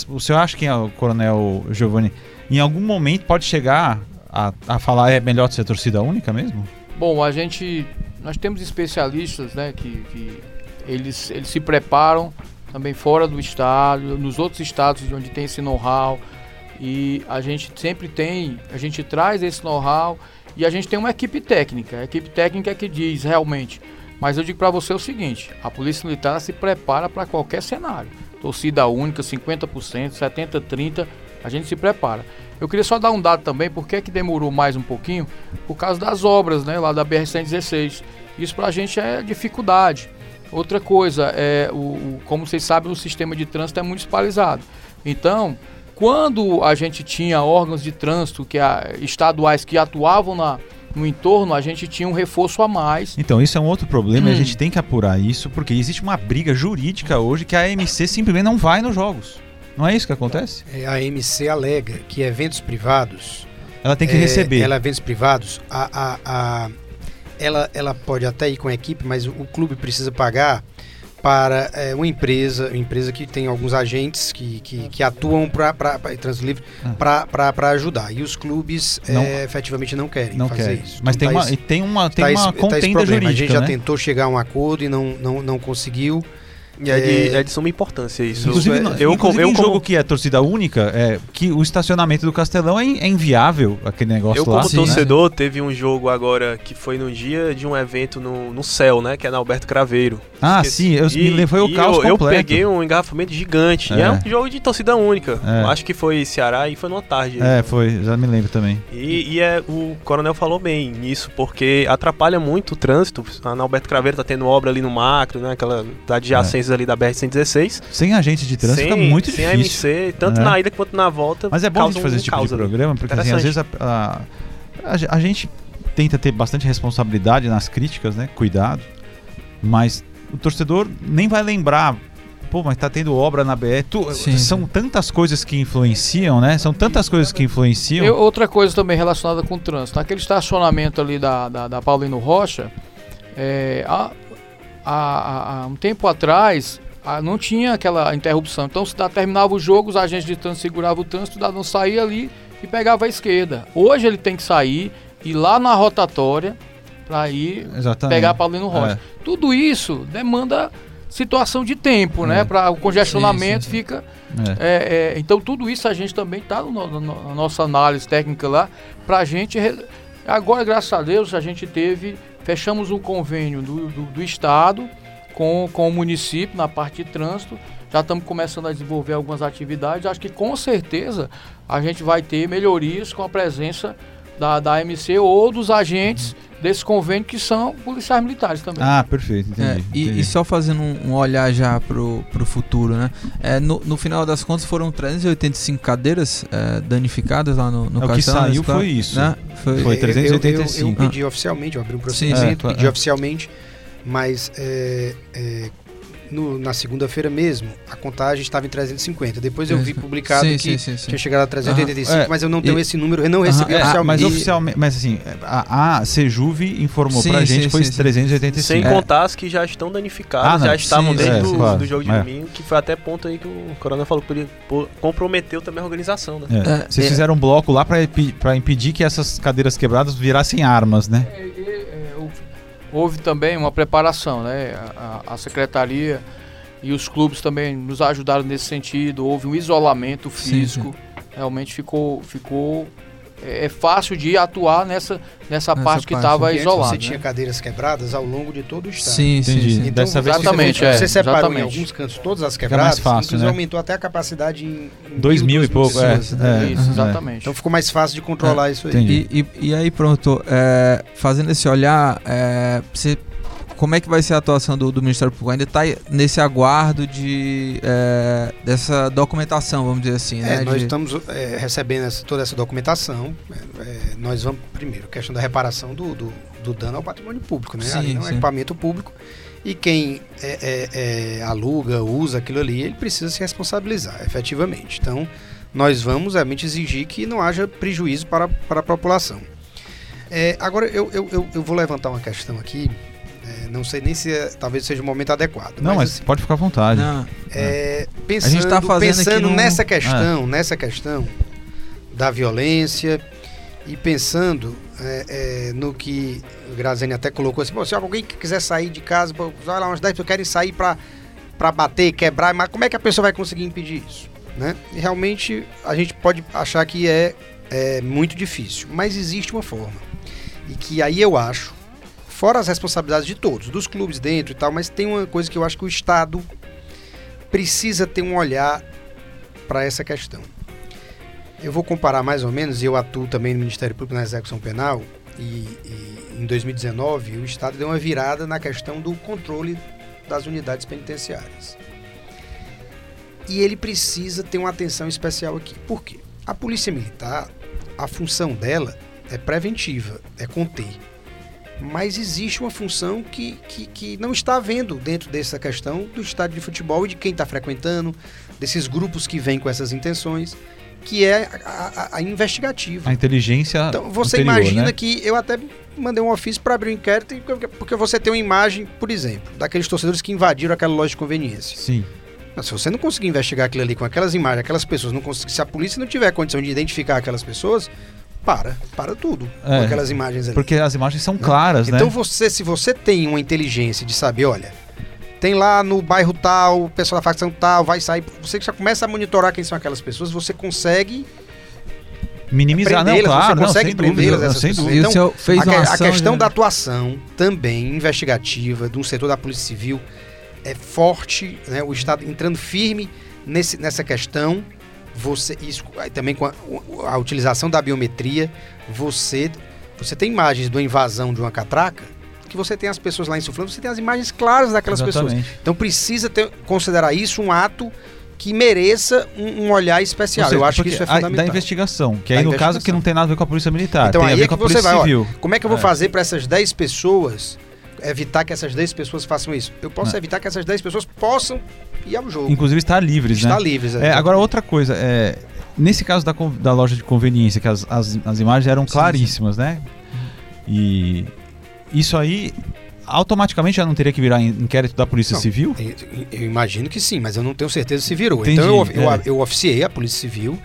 o senhor acha que o coronel Giovanni, em algum momento pode chegar a, a falar é melhor ser torcida única mesmo? Bom, a gente. Nós temos especialistas, né, que, que eles, eles se preparam também fora do estado, nos outros estados de onde tem esse know-how. E a gente sempre tem, a gente traz esse know-how e a gente tem uma equipe técnica. A equipe técnica é que diz realmente. Mas eu digo para você o seguinte: a Polícia Militar se prepara para qualquer cenário. Torcida única, 50%, 70%, 30%, a gente se prepara. Eu queria só dar um dado também, por que, que demorou mais um pouquinho? Por causa das obras, né, lá da BR-116. Isso pra gente é dificuldade. Outra coisa, é o, o- como vocês sabem, o sistema de trânsito é municipalizado. Então, quando a gente tinha órgãos de trânsito que a- estaduais que atuavam na, no entorno, a gente tinha um reforço a mais. Então, isso é um outro problema e a Hum. gente tem que apurar isso, porque existe uma briga jurídica hoje que a AMC simplesmente não vai nos jogos. Não é isso que acontece? É, A MC alega que eventos privados. Ela tem que é, receber. Ela, eventos privados, a, a, a- ela, ela pode até ir com a equipe, mas o, o clube precisa pagar para é, uma empresa, uma empresa que tem alguns agentes que, que, que atuam para trânsito livre Ah. para ajudar. E os clubes Não- é, efetivamente não querem não fazer quer. isso. Mas Então tem, tá uma, esse- tem uma, tem tá uma esse- tá esse contenda problema. A gente jurídica, já né? tentou chegar a um acordo e não, não, não conseguiu. E é de, É. é de suma importância isso. Inclusive, Isso no- eu, inclusive eu, em como, jogo que é torcida única, é que o estacionamento do Castelão é, in- é inviável, aquele negócio eu lá. como Sim. torcedor, teve um jogo agora que foi no dia de um evento no, no céu, né? Que é na Alberto Craveiro. Ah, Esqueci. sim, eu, me levei o e caos eu, eu completo. peguei um engarrafamento gigante. E É. é um jogo de torcida única. É. Acho que foi Ceará e foi numa tarde. É, foi, já me lembro também. E, e é, o coronel falou bem nisso, porque atrapalha muito o trânsito. A na Alberto Craveiro tá tendo obra ali no macro, né? Aquela da adjacência ali da BR-116. Sem agente de trânsito sem, fica muito sem difícil. AMC, tanto né? na ida quanto na volta. Mas é bom a gente fazer um esse tipo de ali. programa, porque assim, às vezes a, a, a a gente tenta ter bastante responsabilidade nas críticas, né? Cuidado. Mas o torcedor nem vai lembrar. Pô, mas tá tendo obra na BR. Tu- Sim, são sim. tantas coisas que influenciam, né? São tantas coisas que influenciam. Eu- outra coisa também relacionada com o trânsito. Naquele estacionamento ali da, da, da Paulino Rocha, é, há, há- há um tempo atrás ah, não tinha aquela interrupção. Então, se terminava o jogo, os agentes de trânsito seguravam o trânsito, o cidadão saía ali e pegava a esquerda. Hoje ele tem que sair, ir lá na rotatória para ir Exatamente. pegar a Paulino Rocha. Tudo isso demanda situação de tempo, É. né? Para o congestionamento Sim, sim, sim. fica É. é, é, então tudo isso a gente também está na nossa análise técnica lá para a gente re- agora graças a Deus a gente teve fechamos um convênio do, do, do estado com, com o município na parte de trânsito. Já estamos começando a desenvolver algumas atividades. Acho que com certeza a gente vai ter melhorias com a presença da, da AMC ou dos agentes desse convênio que são policiais militares também. Ah, perfeito, entendi. É, e, entendi. e só fazendo um, um olhar já pro, pro futuro, né? É, no, no final das contas foram 385 cadeiras é, danificadas lá no, no É, o que saiu foi isso. Né? Foi, Foi Eu- eu- Eu, 385. pedi oficialmente, eu abri um Sim, procedimento, sim. pedi É. oficialmente, mas é, é, no- na segunda-feira mesmo, a contagem estava em 350. Depois eu vi publicado sim, que sim, sim, sim. tinha chegado a 385, Aham. É, mas eu não tenho e- esse número, eu não recebi é, Ah, oficialmente. mas oficialmente, mas assim, a, a Sejuve informou Sim, pra sim, gente que foi sim, sim. 385. Sem É. contar as que já estão danificadas, Ah, já estavam Sim, dentro é, do, claro. do jogo de É. domingo, que foi até ponto aí que o Coronel falou que comprometeu também a organização, né? É. É, Vocês é. fizeram um bloco lá pra impedir que essas cadeiras quebradas virassem armas, né? É, é, houve- também uma preparação, né? A, a- secretaria e os clubes também nos ajudaram nesse sentido. Houve um isolamento Sim, físico. Realmente ficou, ficou é, é fácil de atuar nessa, nessa, Nessa parte que estava isolada. você né? tinha cadeiras quebradas ao longo de todo o estado. Sim, sim, Entendi. sim. Então, Dessa vez exatamente, você, é, você separou em exatamente. alguns cantos todas as Fica quebradas, mais fácil, inclusive né? aumentou até a capacidade em, em Dois mil e duas pouco, é, pessoas, né? é. Isso, Uhum. exatamente. Então ficou mais fácil de controlar isso aí. E, e, e aí, pronto, é, fazendo esse olhar, é, você, como é que vai ser a atuação do, do Ministério Público? Ainda está nesse aguardo de, é, dessa documentação, vamos dizer assim, É, né? nós de- estamos é, recebendo essa- toda essa documentação. É, é, nós vamos, primeiro, questão da reparação do, do, do dano ao patrimônio público, né? Sim, Ali é sim. equipamento público. E quem aluga, usa aquilo ali, ele precisa se responsabilizar, efetivamente. Então, nós vamos realmente exigir que não haja prejuízo para, para a população. É, agora, eu, eu, eu vou levantar uma questão aqui. É, não sei nem se é- talvez seja o momento adequado. Não, mas assim, pode ficar à vontade. Não, é, pensando, tá fazendo pensando nessa questão, nessa questão da violência e pensando é, é, no que o Graziani até colocou assim, "Pô, se alguém que quiser sair de casa, pô, vai lá umas 10 pessoas querem sair para para bater, quebrar, mas como é que a pessoa vai conseguir impedir isso? Né? E realmente a gente pode achar que é, é muito difícil, mas existe uma forma. E que aí eu acho, fora as responsabilidades de todos, dos clubes dentro e tal, mas tem uma coisa que eu acho que o Estado precisa ter um olhar para essa questão. Eu vou comparar mais ou menos, eu atuo também no Ministério Público na execução penal, e, e em 2019 o Estado deu uma virada na questão do controle das unidades penitenciárias. E ele precisa ter uma atenção especial aqui. Por quê? A Polícia Militar, a função dela é preventiva, é conter. Mas existe uma função que, que, que não está havendo dentro dessa questão do estádio de futebol e de quem está frequentando, desses grupos que vêm com essas intenções, que é a, a- a investigativa. A inteligência. Então, você anterior, imagina né? que eu até mandei um ofício para abrir um inquérito, porque você tem uma imagem, por exemplo, daqueles torcedores que invadiram aquela loja de conveniência. Sim. Mas se você não conseguir investigar aquilo ali com aquelas imagens, aquelas pessoas, não conseguir, se a polícia não tiver condição de identificar aquelas pessoas, para, para tudo com É, aquelas imagens ali. Porque as imagens são claras, Então né? você, se você tem uma inteligência de saber, olha, tem lá no bairro tal, o pessoal da facção tal, vai sair, você já começa a monitorar quem são aquelas pessoas, você consegue Minimizar, não, claro, você consegue prendê-las, essas sem pessoas. dúvida. Então, senhor fez a, uma a ação questão da atuação também investigativa de um setor da Polícia Civil é forte, né? O Estado entrando firme nesse, nessa questão. Você isso também com a, a utilização da biometria, você você tem imagens de uma invasão de uma catraca que você tem as pessoas lá insuflando, você tem as imagens claras daquelas pessoas. Exatamente. Então precisa ter, considerar isso um ato que mereça um, um olhar especial. Seja, Eu acho que isso é a- fundamental. Da investigação, que Da aí no caso que não tem nada a ver com a Polícia Militar, Então tem a aí ver é com a Polícia vai, ó, Civil. Como é que eu vou É. fazer para essas 10 pessoas evitar que essas 10 pessoas façam isso? Eu posso Não. evitar que essas 10 pessoas possam ir ao jogo. Inclusive estar livres, Estar né? livres. É, agora outra coisa, é, nesse caso da, da loja de conveniência, que as, as, as imagens eram Sim, claríssimas, né? E isso aí automaticamente já não teria que virar in- inquérito da Polícia Não. Civil? Eu, eu imagino que sim, mas eu não tenho certeza se virou. Entendi, então eu, eu, é. eu oficiei a Polícia Civil,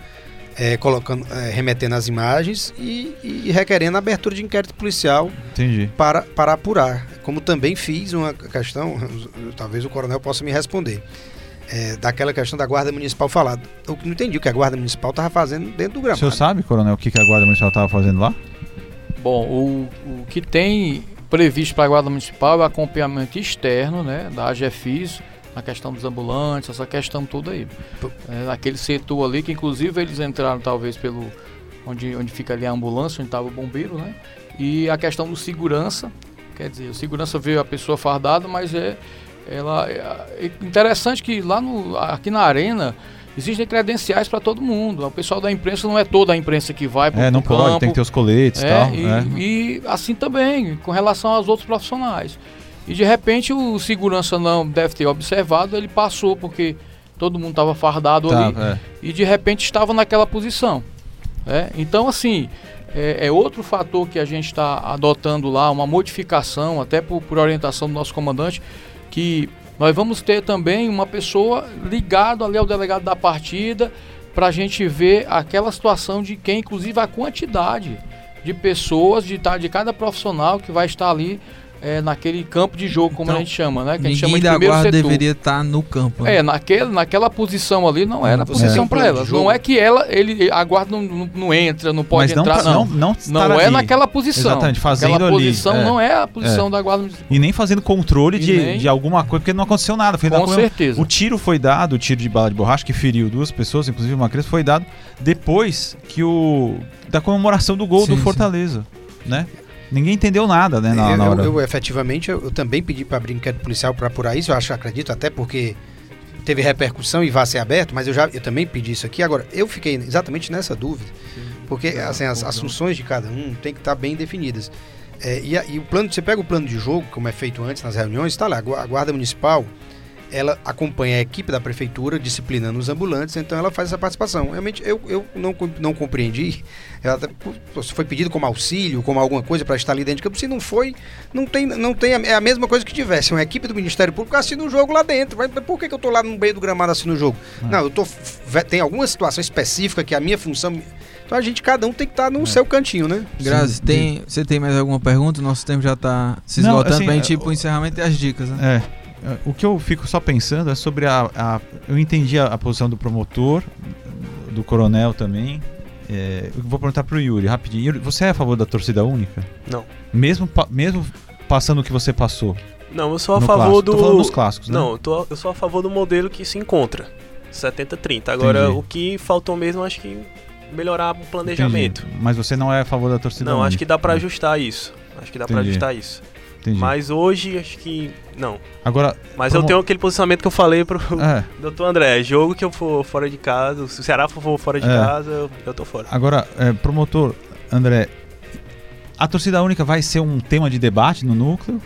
é, colocando, é, remetendo as imagens e, e requerendo a abertura de inquérito policial Entendi. para, para apurar. Como também fiz uma questão, talvez o coronel possa me responder, é, daquela questão da Guarda Municipal falada. Eu não entendi o que a Guarda Municipal estava fazendo dentro do O gramado. senhor sabe, coronel, o que, que a Guarda Municipal estava fazendo lá? Bom, o, o que tem previsto para a Guarda Municipal é o acompanhamento externo, né, da AGFIS, na questão dos ambulantes, essa questão toda aí. É, naquele setor ali, que inclusive eles entraram talvez pelo onde, onde fica ali a ambulância, onde estava o bombeiro, né? E a questão do segurança, quer dizer, o segurança veio a pessoa fardada, mas é ela é, é interessante que lá no aqui na arena existem credenciais para todo mundo. O pessoal da imprensa não é toda a imprensa que vai para É, não campo. pode, tem que ter os coletes e É, tal. e, é. e assim também, com relação aos outros profissionais. E de repente o segurança não deve ter observado, ele passou porque todo mundo estava fardado Tá, ali é. e de repente estava naquela posição. né? Então, assim, é, é outro fator que a gente está adotando lá, uma modificação, até por, por orientação do nosso comandante, que nós vamos ter também uma pessoa ligado ali ao delegado da partida para a gente ver aquela situação de quem, inclusive, a quantidade de pessoas de, tá- de cada profissional que vai estar ali é, naquele campo de jogo, como Então, a gente chama, né? Que a gente chama de da primeiro guarda setor. deveria estar no campo. né? É, naquele, naquela posição ali não era a posição um para ela. Não é que ela, ele, a guarda não, não, não entra, não pode não, entrar, pra- não. não, não, Não, estar é ali. naquela posição. Exatamente, fazendo Aquela ali, posição é. não é a posição da guarda municipal. E nem fazendo controle de, nem- de alguma coisa, porque não aconteceu nada. Foi Com da- certeza. O tiro foi dado, o tiro de bala de borracha que feriu duas pessoas, inclusive uma criança, foi dado depois que o da comemoração do gol Sim, do sim. Fortaleza, né? Ninguém entendeu nada, né, na, eu, na eu- hora. eu, efetivamente, eu, eu também pedi para abrir inquérito policial para apurar isso. Eu acho, acredito, até porque teve repercussão e vai ser aberto, mas eu já eu também pedi isso aqui. Agora, eu fiquei exatamente nessa dúvida, porque assim, as, as funções de cada um tem que estar bem definidas. É, e, a- e o plano, você pega o plano de jogo, como é feito antes nas reuniões, está lá, a guarda municipal, ela acompanha a equipe da prefeitura disciplinando os ambulantes, então ela faz essa participação. Realmente, eu, eu não, não compreendi. Ela se foi pedido como auxílio, como alguma coisa para estar ali dentro de campo, se não foi, não tem, não tem a, é a mesma coisa que tivesse uma equipe do Ministério Público assistindo o jogo lá dentro. Mas por que, que eu tô lá no meio do gramado assistindo o jogo? Não, eu tô tem alguma situação específica que a minha função então a gente cada um tem que estar no seu cantinho, né? Grazi, Sim. tem, você tem mais alguma pergunta? Nosso tempo já tá se Não, esgotando assim, pra gente ir é, pro encerramento e as dicas, né? É. O que eu fico só pensando é sobre a. a- eu entendi a, a posição do promotor, do coronel também. É, eu vou perguntar pro Yuri rapidinho. Yuri, você é a favor da torcida única? Não. Mesmo, mesmo passando o que você passou? Não, eu sou a favor clássico? do. Tô falando nos clássicos, né? Não, eu, tô, eu sou a favor do modelo que se encontra. 70-30. Agora, Entendi. o que faltou mesmo, acho que melhorar o planejamento. Entendi. Mas você não é a favor da torcida Não, única? acho que dá pra ajustar isso. Acho que dá Entendi. ajustar isso. Entendi. Mas hoje, acho que. Não. Agora, Mas Promo- eu tenho aquele posicionamento que eu falei pro é, doutor André. Jogo que eu for fora de casa, se o Ceará for fora de É. casa, eu, eu tô fora. agora é, promotor, André, a torcida única vai ser um tema de debate no núcleo?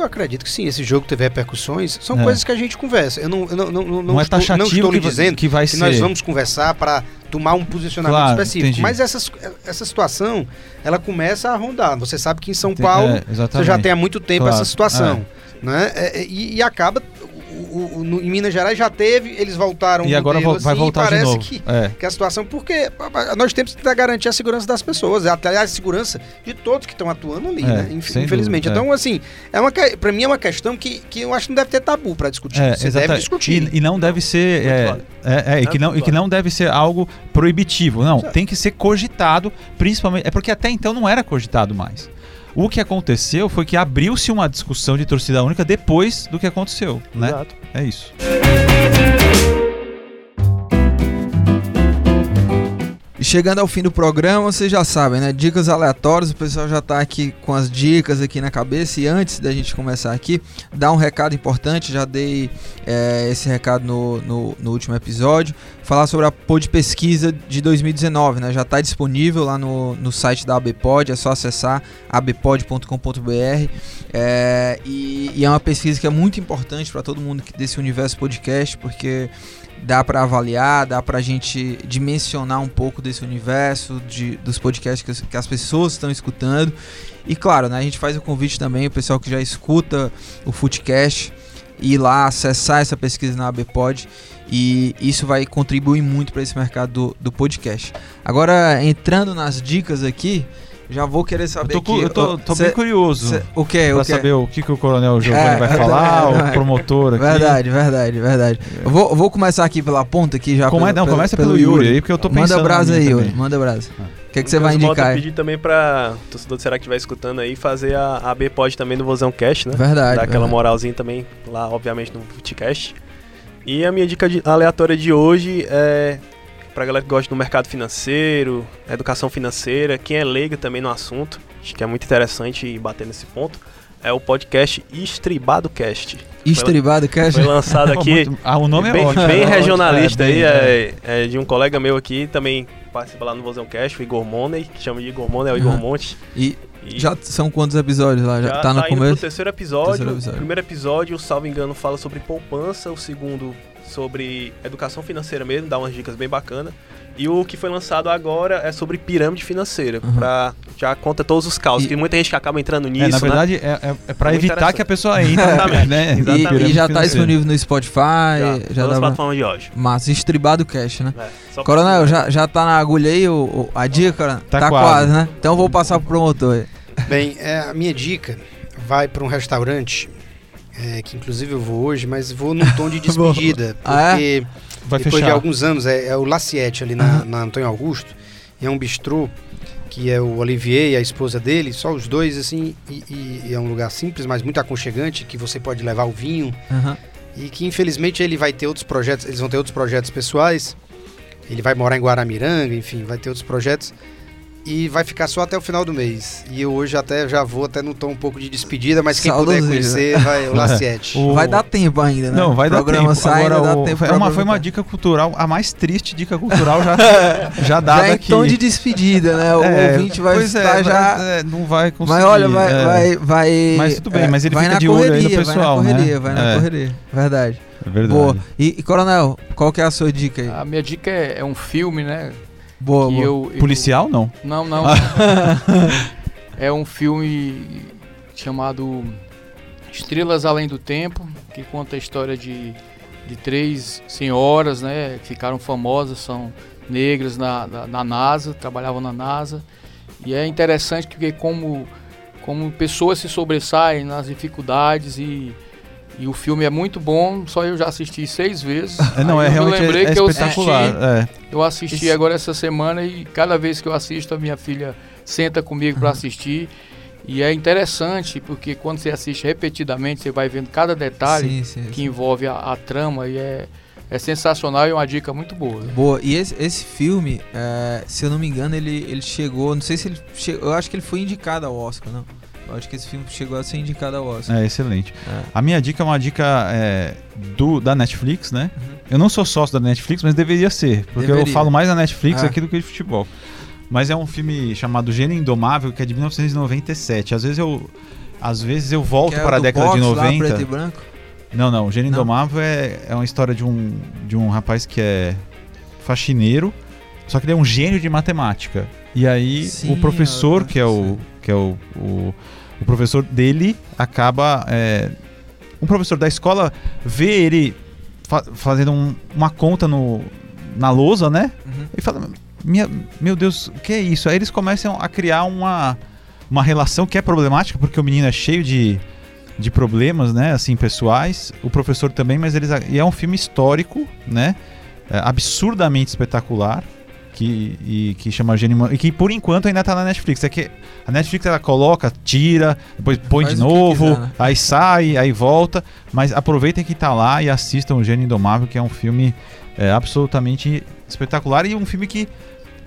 Eu acredito que sim, esse jogo teve repercussões, são É. coisas que a gente conversa. Eu não, eu não, não, não, Não, é estou, taxativo não estou lhe dizendo que vai que ser. nós vamos conversar para tomar um posicionamento Claro, específico. entendi. Mas essas, essa situação, ela começa a rondar. Você sabe que em São Paulo, é, você já tem há muito tempo Claro, essa situação. Né? É, é, e, e acaba, o- o- no- em Minas Gerais já teve, eles voltaram E agora vai assim, e voltar de parece novo. Que, É. que a situação, porque nós temos que garantir a segurança das pessoas, até a segurança de todos que estão atuando ali, É, né? Inf- Infelizmente. dúvida, é. então, assim, é uma, pra mim é uma questão que, que eu acho que não deve ter tabu para discutir. É, Você exata- deve discutir. E, e não deve ser. É, é, é, e, que não, e que não deve ser algo proibitivo. Não, Certo. tem que ser cogitado, principalmente. É porque até então não era cogitado mais. O que aconteceu foi que abriu-se uma discussão de torcida única depois do que aconteceu, né? Exato. É isso. E chegando ao fim do programa, vocês já sabem, né? Dicas aleatórias, o pessoal já tá aqui com as dicas aqui na cabeça. E antes da gente começar aqui, dar um recado importante, já dei é, esse recado no, no, no último episódio. Falar sobre a Pod Pesquisa de 2019, né? Já está disponível lá no, no site da ABPod, é só acessar abpod.com.br. É, e, e é uma pesquisa que é muito importante para todo mundo desse universo podcast, porque dá para avaliar, dá para a gente dimensionar um pouco desse universo, de, dos podcasts que, as- que as pessoas estão escutando. E claro, né, a gente faz o convite também, o pessoal que já escuta o Footcast, ir lá acessar essa pesquisa na ABPod. E isso vai contribuir muito para esse mercado do, do podcast. Agora, entrando nas dicas aqui, já vou querer Eu saber tô, cu- aqui, eu tô, tô cê- bem curioso cê- o que? pra O que? saber o que, que o Coronel Giovanni É, vai é, falar, é, é. o promotor aqui. Verdade, verdade, verdade. Eu vou, eu vou começar aqui pela ponta aqui já. Como é, pelo- não, pelo- começa pelo, Yuri aí, porque eu tô pensando. Manda brasa aí, Yuri. Manda brasa. Ah. O que, que você vai indicar? aí? pedir também pra torcedor do Será que estiver escutando aí, fazer a, a B Pod também no Vozão Cast, né? Verdade. Dar aquela verdade. moralzinha também lá, obviamente, no Footcast. E a minha dica de- aleatória de hoje é pra galera que gosta do mercado financeiro, educação financeira, quem é leigo também no assunto, acho que é muito interessante bater nesse ponto. É o podcast Estribado Cast. Estribado Cast? Foi lançado aqui. Ah, o nome é bem, ótimo. bem É ótimo, regionalista é, aí, bem, é, é de um colega meu aqui, também participa lá no Vozão Cast, o Igor Money, que chama de Igor Money, é o Igor Aham. Monte. E E já são quantos episódios lá? Já, tá no pro começo? terceiro episódio. Terceiro episódio. O primeiro episódio, salvo engano, fala sobre poupança, o segundo sobre educação financeira mesmo, dá umas dicas bem bacanas. E o que foi lançado agora é sobre pirâmide financeira, Uhum. pra, já conta todos os causos, E- que muita gente que acaba entrando nisso, É, na né? verdade, é, é, é pra Muito evitar que a pessoa entre. Exatamente. né? E, Exatamente. e já tá Financeira. disponível no Spotify, Já, já, as plataformas de hoje. Massa, Estribado Cast, né? É, Coronel, já, já tá na agulha aí o, o- a dica, Coronel? Tá quase. quase. né? Então eu vou passar pro promotor aí. Bem, é, a minha dica vai para um restaurante, é, que inclusive eu vou hoje, mas vou num tom de despedida, Ah, é? porque Vai depois fechar. de alguns anos, é, é o Laciette ali na, na Antônio Augusto, é um bistrô que é o Olivier e a esposa dele, só os dois assim, e, e- e é um lugar simples, mas muito aconchegante, que você pode levar o vinho, Aham. e que infelizmente ele vai ter outros projetos, eles vão ter outros projetos pessoais. Ele vai morar em Guaramiranga, enfim, vai ter outros projetos e vai ficar só até o final do mês. E eu hoje até já vou até no tom um pouco de despedida, mas quem puder Saudosismo. conhecer vai o Laciete. O- Vai dar tempo ainda, né? Não, vai o dar tempo. sai, Agora, vai dar o- tempo foi, pra uma, foi uma dica cultural, a mais triste dica cultural já, já dada Já em aqui. tom de despedida, né? O É, ouvinte vai pois é, estar já... mas, é, não vai conseguir. Mas olha, vai, é. vai, vai. Mas tudo bem, mas ele vai fica na de olho aí no correria, pessoal, vai na né? correria, vai na É. correria. Verdade. É verdade. Boa. E, e, Coronel, qual que é a sua dica aí? A minha dica é, é um filme, né? Boa, boa. eu, eu- Policial, não. Não, não. é um filme chamado Estrelas Além do Tempo, que conta a história de, de três senhoras, né? Que ficaram famosas, são negras na, na, na NASA, trabalhavam na NASA. E é interessante porque como, como pessoas se sobressaem nas dificuldades e, e o filme é muito bom, só eu já assisti seis vezes. É, não, Aí é eu me realmente lembrei é, é que eu espetacular. assisti é. eu assisti Esse- agora essa semana e cada vez que eu assisto, a minha filha senta comigo para assistir. E é interessante porque quando você assiste repetidamente, você vai vendo cada detalhe Sim, sim, que sim. envolve a, a trama e é, é sensacional e é uma dica muito boa. Boa. E esse, esse filme, é, se eu não me engano, ele, ele chegou. Não sei se ele. chegou. Eu acho que ele foi indicado ao Oscar, não. Eu acho que esse filme chegou a ser indicado ao Oscar. É excelente. É. A minha dica é uma dica é, do, da Netflix, né? Uhum. Eu não sou sócio da Netflix, mas deveria ser, porque eu Deveria. falo mais da Netflix Ah. aqui do que de futebol. Mas é um filme chamado Gênio Indomável, que é de 1997. Às vezes eu, às vezes eu volto é para a década de boxe lá, 90. preto e branco. Não, não. O Gênio Não? Indomável é, é uma história de um, de um rapaz que é faxineiro, só que ele é um gênio de matemática. E aí Sim, o professor, eu- que é o que é o, o, o professor dele, acaba é, um professor da escola vê ele fa- fazendo um- uma conta no na lousa, né? Uhum. E fala, minha, meu Deus, o que é isso? Aí eles começam a criar uma, uma relação que é problemática, porque o menino é cheio de, de problemas, né, assim, pessoais. O professor também, mas eles... E é um filme histórico, né, é, absurdamente espetacular, que, e, que chama Gênio... E que, por enquanto, ainda tá na Netflix. É que a Netflix, ela coloca, tira, depois põe Faz de novo, quiser, né? aí sai, aí volta. Mas aproveitem que tá lá e assistam o Gênio Indomável, que é um filme é, absolutamente espetacular e um filme que,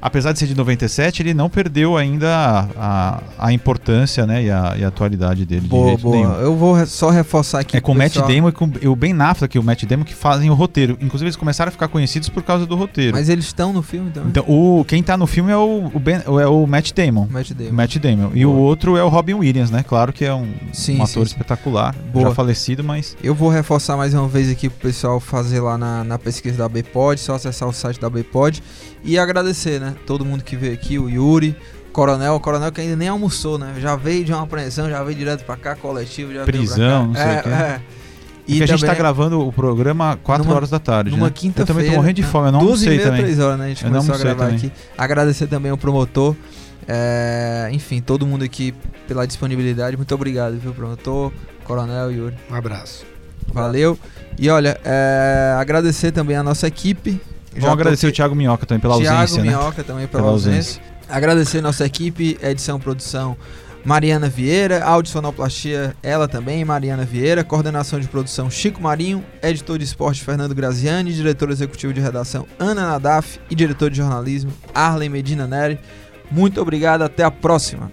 apesar de ser de 97, ele não perdeu ainda a, a, a importância né, e, a, e a atualidade dele. de Boa, jeito boa. nenhum. Eu vou só reforçar aqui. É com o Matt pessoal. Damon e com e o Ben Affleck o Matt Damon que fazem o roteiro. Inclusive, eles começaram a ficar conhecidos por causa do roteiro. Mas eles estão no filme então? Então, o, quem tá no filme é o, o, ben, é o Matt Damon. Matt Damon. O Matt Damon. E o Boa. outro é o Robin Williams, né? Claro que é um, Sim, um ator sim. espetacular, Boa. já falecido, mas Eu vou reforçar mais uma vez aqui pro pessoal fazer lá na, na pesquisa da Bpod, só acessar o site da Bpod e agradecer, né? Todo mundo que veio aqui, o Yuri, o Coronel, o Coronel que ainda nem almoçou, né? Já veio de uma apreensão, já veio direto pra cá, coletivo, já veio pra Prisão, cá. não sei é, o quê. É. E a gente tá gravando o programa 4 Numa- horas da tarde. numa né? quinta-feira. Eu também tô morrendo de né? fome, eu não Duas meia, também. três horas, né? A gente Eu não começou a gravar também. aqui. Agradecer também ao promotor. é, enfim, todo mundo aqui pela disponibilidade. Muito obrigado, viu, promotor, Coronel, Yuri. Um abraço. Valeu. E olha, é, agradecer também a nossa equipe. Vamos agradecer o Thiago Minhoca também pela Thiago ausência, né? Minhoca também pela, Pela ausência. ausência. Agradecer nossa equipe, edição, produção, Mariana Vieira, áudio sonoplastia, ela também, Mariana Vieira, coordenação de produção Chico Marinho, editor de esporte Fernando Graziani, diretor executivo de redação Ana Nadaf e diretor de jornalismo Arlen Medina Neri. Muito obrigado, até a próxima.